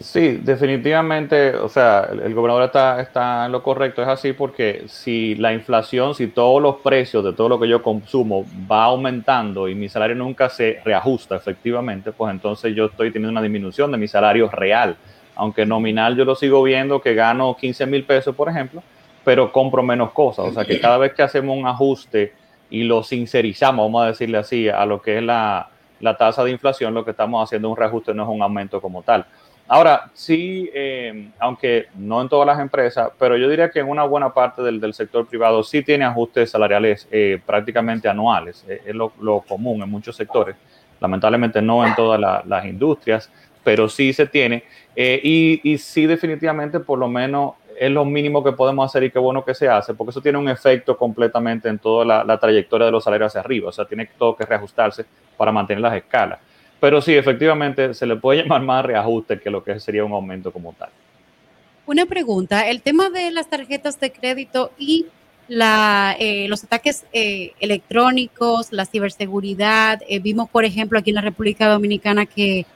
Sí, definitivamente, o sea, el, el gobernador está, está en lo correcto, es así porque si la inflación, si todos los precios de todo lo que yo consumo va aumentando y mi salario nunca se reajusta efectivamente, pues entonces yo estoy teniendo una disminución de mi salario real, aunque nominal yo lo sigo viendo que gano 15 mil pesos, por ejemplo, pero compro menos cosas, o sea que cada vez que hacemos un ajuste y lo sincerizamos, vamos a decirle así, a lo que es la, la tasa de inflación, lo que estamos haciendo es un reajuste, no es un aumento como tal. Ahora, sí, eh, aunque no en todas las empresas, pero yo diría que en una buena parte del, del sector privado sí tiene ajustes salariales eh, prácticamente anuales. Eh, es lo, lo, común en muchos sectores. Lamentablemente no en todas la, las industrias, pero sí se tiene. Eh, y, y sí, definitivamente, por lo menos es lo mínimo que podemos hacer y qué bueno que se hace, porque eso tiene un efecto completamente en toda la, trayectoria de los salarios hacia arriba. O sea, tiene todo que reajustarse para mantener las escalas. Pero sí, efectivamente, se le puede llamar más reajuste que lo que sería un aumento como tal. Una pregunta, el tema de las tarjetas de crédito y la, eh, los ataques eh, electrónicos, la ciberseguridad, eh, vimos por ejemplo aquí en la República Dominicana que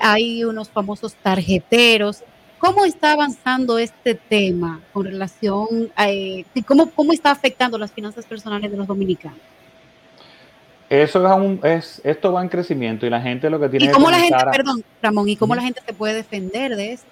hay unos famosos tarjeteros. ¿Cómo está avanzando este tema con relación a eh, cómo, cómo está afectando las finanzas personales de los dominicanos? Eso es, un, es esto va en crecimiento y la gente lo que tiene ¿Y que cómo la gente, a- perdón, Ramón, y cómo la gente se puede defender de esto?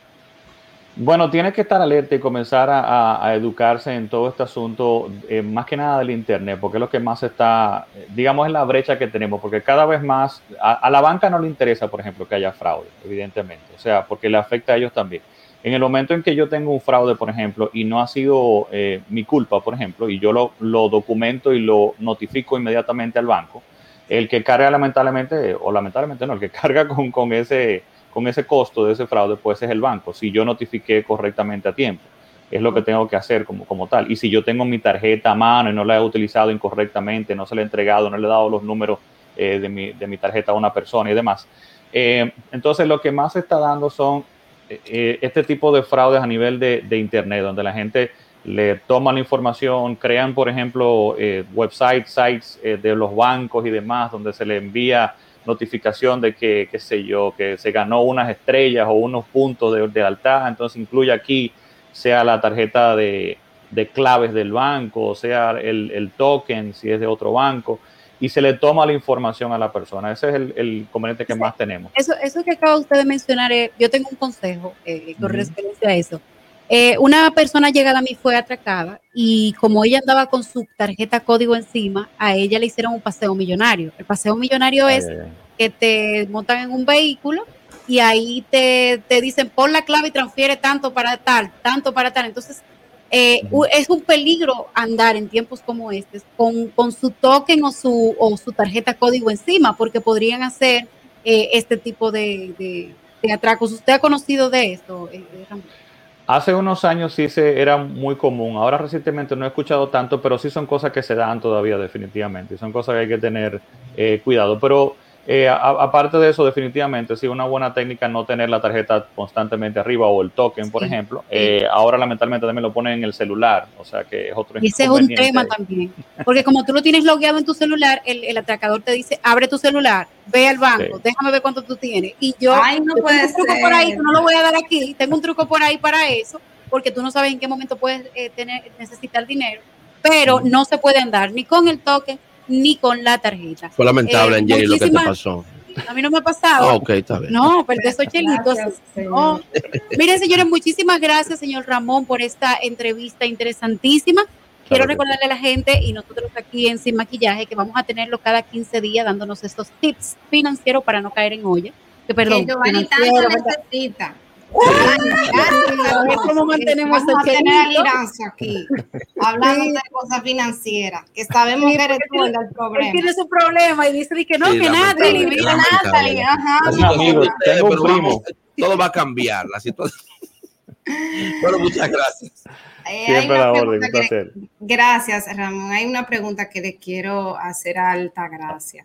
Bueno, tienes que estar alerta y comenzar a, a- a educarse en todo este asunto, eh, más que nada del Internet, porque es lo que más está, digamos, en la brecha que tenemos, porque cada vez más, a, a la banca no le interesa, por ejemplo, que haya fraude, evidentemente, o sea, porque le afecta a ellos también. En el momento en que yo tengo un fraude, por ejemplo, y no ha sido eh, mi culpa, por ejemplo, y yo lo, documento y lo notifico inmediatamente al banco, el que carga lamentablemente, o lamentablemente no, el que carga con, con ese, con ese costo de ese fraude, pues es el banco, si yo notifiqué correctamente a tiempo. Es lo que tengo que hacer como, como tal. Y si yo tengo mi tarjeta a mano y no la he utilizado incorrectamente, no se la he entregado, no le he dado los números eh, de, mi, de mi tarjeta a una persona y demás. eh, entonces lo que más se está dando son eh, este tipo de fraudes a nivel de, de Internet, donde la gente le toma la información, crean, por ejemplo, eh, websites, sites eh, de los bancos y demás, donde se le envía notificación de que, qué sé yo, que se ganó unas estrellas o unos puntos de, de alta, entonces incluye aquí, sea la tarjeta de, de claves del banco, sea el, el token, si es de otro banco, y se le toma la información a la persona. Ese es el, el componente que más tenemos. Eso, eso que acaba usted de mencionar, eh, yo tengo un consejo eh, con referencia a eso. Eh, una persona llegada a mí fue atracada y como ella andaba con su tarjeta código encima, a ella le hicieron un paseo millonario. El paseo millonario es Ay, ay, ay. que te montan en un vehículo y ahí te, te dicen pon la clave y transfiere tanto para tal, tanto para tal. Entonces, eh, es un peligro andar en tiempos como estos con, con su token o su, o su tarjeta código encima, porque podrían hacer eh, este tipo de, de- de atracos. ¿Usted ha conocido de esto? eh, Ramón? Hace unos años sí se era muy común. Ahora recientemente no he escuchado tanto, pero sí son cosas que se dan todavía definitivamente. Son cosas que hay que tener eh, cuidado. Pero eh, a- aparte de eso, definitivamente sí una buena técnica no tener la tarjeta constantemente arriba o el token, por Sí, ejemplo. Eh, ahora lamentablemente también lo ponen en el celular, o sea que es otro Y ese es un tema ahí. también. Porque como tú lo tienes logueado en tu celular, el, el atracador te dice, abre tu celular, ve al banco, Sí. déjame ver cuánto tú tienes. Y yo Ay, no puede tengo un truco ser. por ahí, no lo voy a dar aquí, tengo un truco por ahí para eso, porque tú no sabes en qué momento puedes eh, tener, necesitar dinero, pero no se puede andar ni con el toque ni con la tarjeta. Fue lamentable, Eh, Angeli, lo que te pasó. A mí no me ha pasado. Ah, ok, está bien. No, pero de esos chelitos. No. Miren, señores, muchísimas gracias, señor Ramón, por esta entrevista interesantísima. Quiero recordarle a la gente y nosotros aquí en Sin Maquillaje que vamos a tenerlo cada 15 días dándonos estos tips financieros para no caer en olla. Que perdón, que Giovanni tanto necesita. Cómo mantenemos Vamos a el tener a chelito. Liranzo aquí, hablando de cosas financieras, que sabemos Sí, que eres tú el del problema. tiene su problema y dice que no, Sí, que Natalie, mira. Natalie, ajá. Situación amigo, tengo un primo. todo va a cambiar. La situación. bueno, muchas gracias. Eh, Siempre la orden, un le- placer. Gracias, Ramón. Hay una pregunta que le quiero hacer a Altagracia.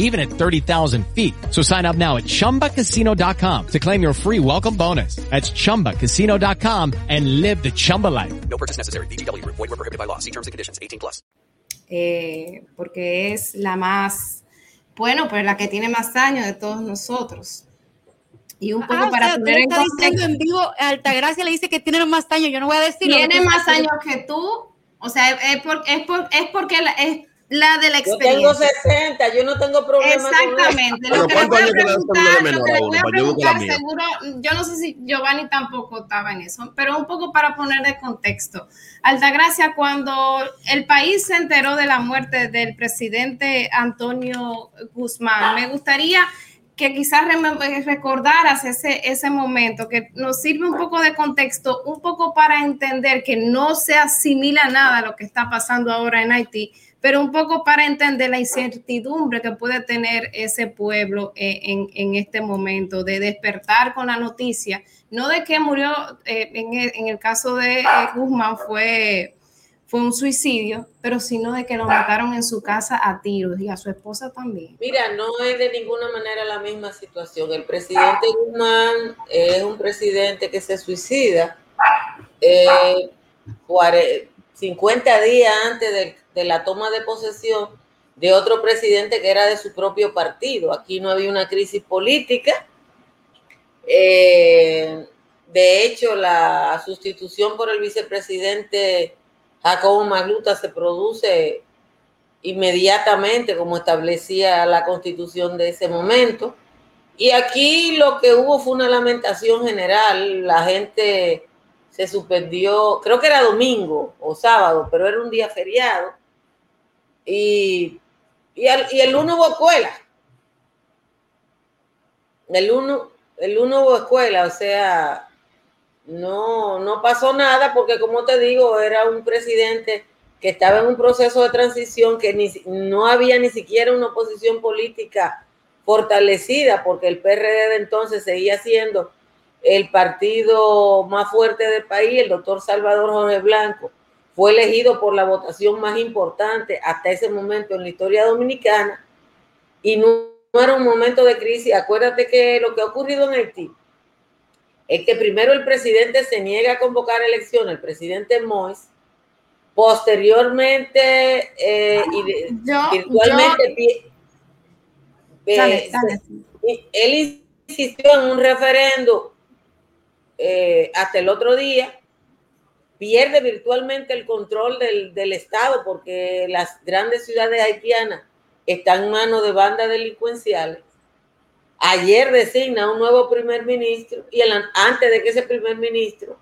even at 30,000 feet. So sign up now at ChumbaCasino.com to claim your free welcome bonus. That's ChumbaCasino.com and live the Chumba life. No purchase necessary. VGW Group. Void were prohibited by law. See terms and conditions. 18 plus. eh, porque es la más, bueno, pues la que tiene más años de todos nosotros. Y un poco Ah, o para sea, tú poner le en contexto, en vivo, Altagracia le dice que tiene más años, yo no voy a decir. tiene tú más años que tú, o sea, es, por- es, por- es porque la, es la de la Yo tengo experiencia. 60, yo no tengo problema con eso. Exactamente. Pero Lo que le ¿cuántos voy a preguntar, lo que le voy a yo preguntar, seguro, yo no sé si Giovanni tampoco estaba en eso, pero un poco para poner de contexto. Altagracia, cuando el país se enteró de la muerte del presidente Antonio Guzmán, me gustaría que quizás recordaras ese, ese momento, que nos sirve un poco de contexto, un poco para entender que no se asimila nada a lo que está pasando ahora en Haití, pero un poco para entender la incertidumbre que puede tener ese pueblo eh, en, en este momento, de despertar con la noticia, no de que murió, eh, en, el, en el caso de eh, Guzmán fue fue un suicidio, pero sino de que lo mataron en su casa a tiros y a su esposa también. Mira, no es de ninguna manera la misma situación. El presidente Guzmán es un presidente que se suicida eh, 50 días antes de, la toma de posesión de otro presidente que era de su propio partido. Aquí no había una crisis política. Eh, de hecho, la sustitución por el vicepresidente Jacobo Magluta se produce inmediatamente, como establecía la constitución de ese momento. Y aquí lo que hubo fue una lamentación general. La gente se suspendió, creo que era domingo o sábado, pero era un día feriado. Y, y, el lunes hubo escuela. El uno, el uno hubo escuela, o sea, no, no pasó nada porque como te digo, era un presidente que estaba en un proceso de transición que ni, no había ni siquiera una oposición política fortalecida porque el PRD de entonces seguía siendo el partido más fuerte del país, el doctor Salvador Jorge Blanco, fue elegido por la votación más importante hasta ese momento en la historia dominicana y no, no era un momento de crisis. Acuérdate que lo que ha ocurrido en Haití es que primero el presidente se niega a convocar elecciones, el presidente Mois, posteriormente eh, Yo- virtualmente yo- eh, Dale, dale. él insistió en un referendo eh, hasta el otro día, pierde virtualmente el control del, del Estado porque las grandes ciudades haitianas están en manos de bandas delincuenciales. Ayer designa un nuevo primer ministro y el- antes de que ese primer ministro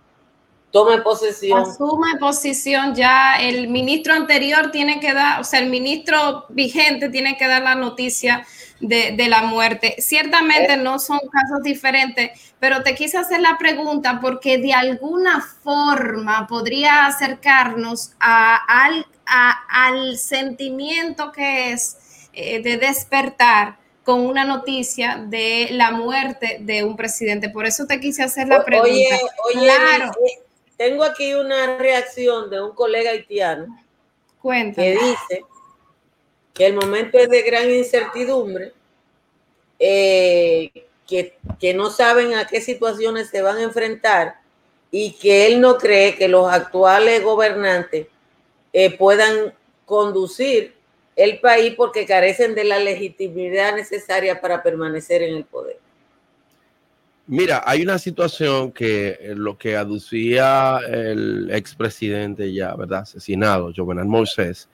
tome posesión, Asume posición ya, el ministro anterior tiene que dar, o sea, el ministro vigente tiene que dar la noticia de, de la muerte. Ciertamente no son casos diferentes, pero te quise hacer la pregunta porque de alguna forma podría acercarnos a- al, a- al sentimiento que es eh, de despertar con una noticia de la muerte de un presidente. Por eso te quise hacer la pregunta. Oye, oye, claro. eh, tengo aquí una reacción de un colega haitiano Cuéntame. que dice que el momento es de gran incertidumbre, eh, que, que no saben a qué situaciones se van a enfrentar y que él no cree que los actuales gobernantes eh, puedan conducir el país porque carecen de la legitimidad necesaria para permanecer en el poder. Mira, hay una situación que eh, lo que aducía el expresidente ya, ¿verdad? Asesinado, Jovenel Moisés,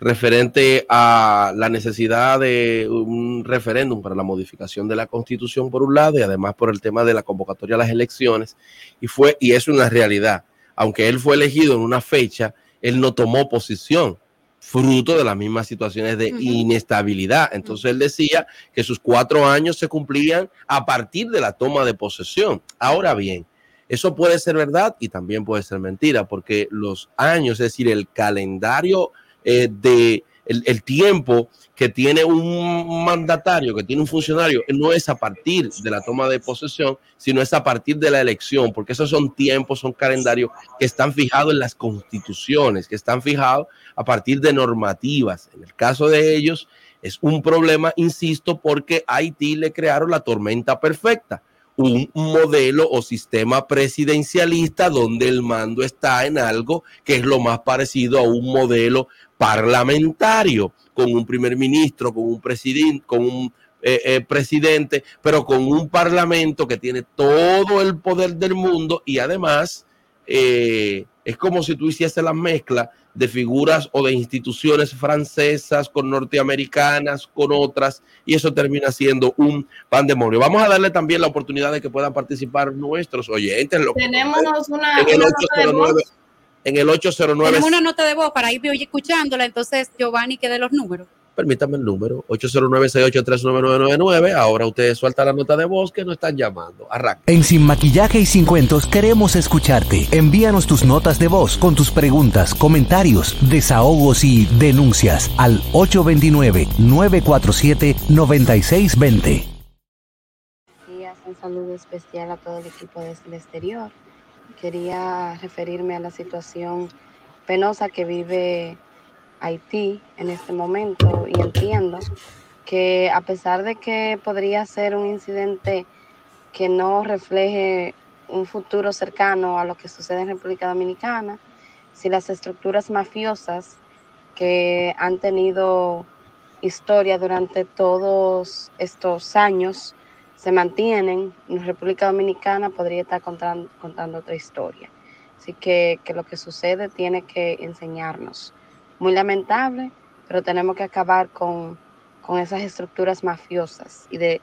referente a la necesidad de un referéndum para la modificación de la constitución por un lado y además por el tema de la convocatoria a las elecciones. Y fue, y es una realidad, aunque él fue elegido en una fecha, él no tomó posición fruto de las mismas situaciones de inestabilidad. Entonces él decía que sus cuatro años se cumplían a partir de la toma de posesión. Ahora bien, eso puede ser verdad y también puede ser mentira, porque los años, es decir, el calendario eh, de el, el tiempo que tiene un mandatario, que tiene un funcionario, no es a partir de la toma de posesión, sino es a partir de la elección, porque esos son tiempos, son calendarios que están fijados en las constituciones, que están fijados a partir de normativas. En el caso de ellos es un problema, insisto, porque a Haití le crearon la tormenta perfecta un modelo o sistema presidencialista donde el mando está en algo que es lo más parecido a un modelo parlamentario, con un primer ministro, con un presidente, con un eh, eh, presidente, pero con un parlamento que tiene todo el poder del mundo y además eh, es como si tú hicieses la mezcla de figuras o de instituciones francesas con norteamericanas, con otras, y eso termina siendo un pandemonio. Vamos a darle también la oportunidad de que puedan participar nuestros oyentes. Lo Tenemos una, en el una nota de voz. 809, en el 809 Tenemos una nota de voz para ir escuchándola, entonces Giovanni que dé los números. Permítame el número, 809-683-9999. Ahora ustedes suelta la nota de voz que nos están llamando. Arranca. En Sin Maquillaje y Sin Cuentos queremos escucharte. Envíanos tus notas de voz con tus preguntas, comentarios, desahogos y denuncias al 829-947-9620. días, un saludo especial a todo el equipo desde el exterior. Quería referirme a la situación penosa que vive Haití en este momento y entiendo que a pesar de que podría ser un incidente que no refleje un futuro cercano a lo que sucede en República Dominicana, si las estructuras mafiosas que han tenido historia durante todos estos años se mantienen, en República Dominicana podría estar contando, otra historia. Así que, que lo que sucede tiene que enseñarnos. Muy lamentable, pero tenemos que acabar con, con esas estructuras mafiosas y de,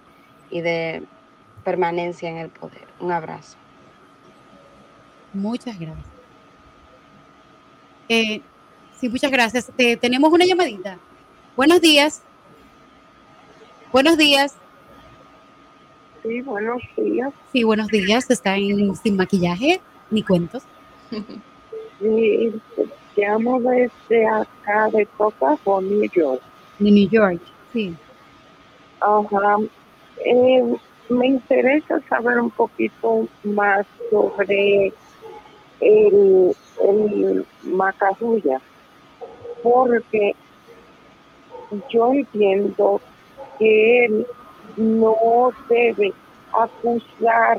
y de permanencia en el poder. Un abrazo. Muchas gracias. Eh, sí, muchas gracias. Eh, tenemos una llamadita. Buenos días. Buenos días. Sí, buenos días. Sí, buenos días. Está en Sin Maquillaje, ni cuentos. Sí, llamo desde acá de Coca New York. De New York, sí. Ajá. Eh, me interesa saber un poquito más sobre el, el Macarrulla, porque yo entiendo que él no debe acusar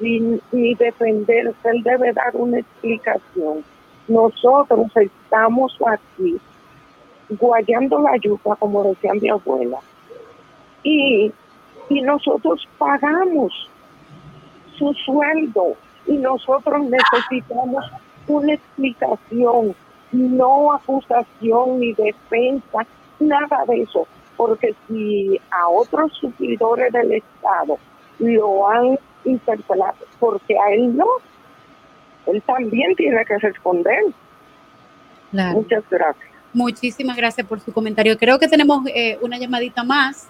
ni, ni defenderse, él debe dar una explicación. Nosotros estamos aquí guayando la yuca, como decía mi abuela, y, y nosotros pagamos su sueldo y nosotros necesitamos una explicación, no acusación ni defensa, nada de eso, porque si a otros suplidores del Estado lo han interpelado, porque a él no, él también tiene que responder. Claro. Muchas gracias. Muchísimas gracias por su comentario. Creo que tenemos eh, una llamadita más.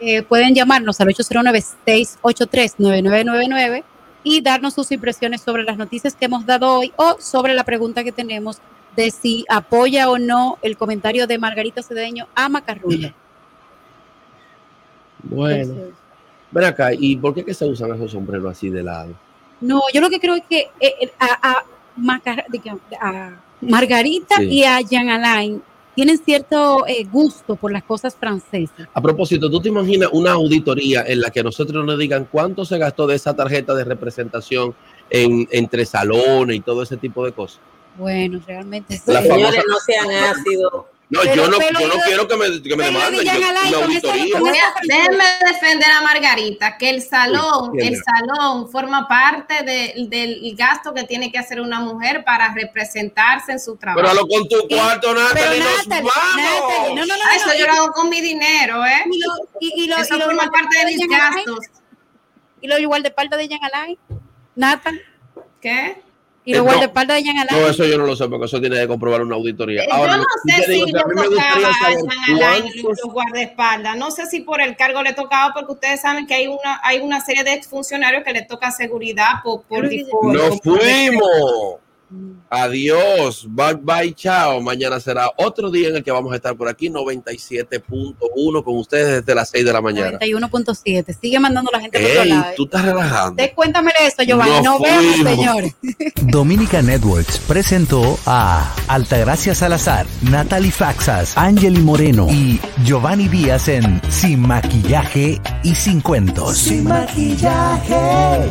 Eh, pueden llamarnos al 809-683-9999 y darnos sus impresiones sobre las noticias que hemos dado hoy o sobre la pregunta que tenemos de si apoya o no el comentario de Margarita Cedeño a Macarrulla. Bueno, ven acá, ¿y por qué que se usan esos sombreros así de lado? No, yo lo que creo es que eh, eh, a, Margarita Sí. y a Jean Alain tienen cierto eh, gusto por las cosas francesas. A propósito, ¿tú te imaginas una auditoría en la que nosotros nos digan cuánto se gastó de esa tarjeta de representación en, entre salones y todo ese tipo de cosas? Bueno, realmente sí. Señores, famosa- no sean ácidos. No, Pero- yo no, pero yo no quiero que me, que me demanden yo- auditoría. déjenme defender a Margarita, que el salón, Sí, el salón forma parte de- del gasto que tiene que hacer una mujer para representarse en su trabajo. Pero lo con tu cuarto, Natalie, nos vamos. Natalie, no, no, no, Ah, eso no, yo lo hago con mi dinero, ¿eh? Y lo, y, y lo, Eso y lo forma igual parte de mis Jean Alain, gastos. Y lo igual de parte de Jean Alain, Nathan. ¿Qué? Y lo Eh, no. de parte de Jean Alain. No, eso yo no lo sé, porque eso tiene que comprobar una auditoría. Eh, Ahora, yo no sé digo si le tocaba a Jean Alain los, los guardaespaldas. No sé si por el cargo le tocaba, porque ustedes saben que hay una, hay una serie de exfuncionarios que le toca seguridad por, por, por- ¡Nos por- fuimos! Adiós, bye bye, chao. Mañana será otro día en el que vamos a estar por aquí, 97.1 con ustedes desde las 6 de la mañana. 91.7. Sigue mandando la gente por otro Ey, lado. tú estás relajando. De- Cuéntamele eso, Giovanni. Nos Nos vemos, fuimos. señores. Dominica Networks presentó a Altagracia Salazar, Natalie Faxas, Angeli Moreno y Giovanni Díaz en Sin Maquillaje y Sin Cuentos. Sin maquillaje.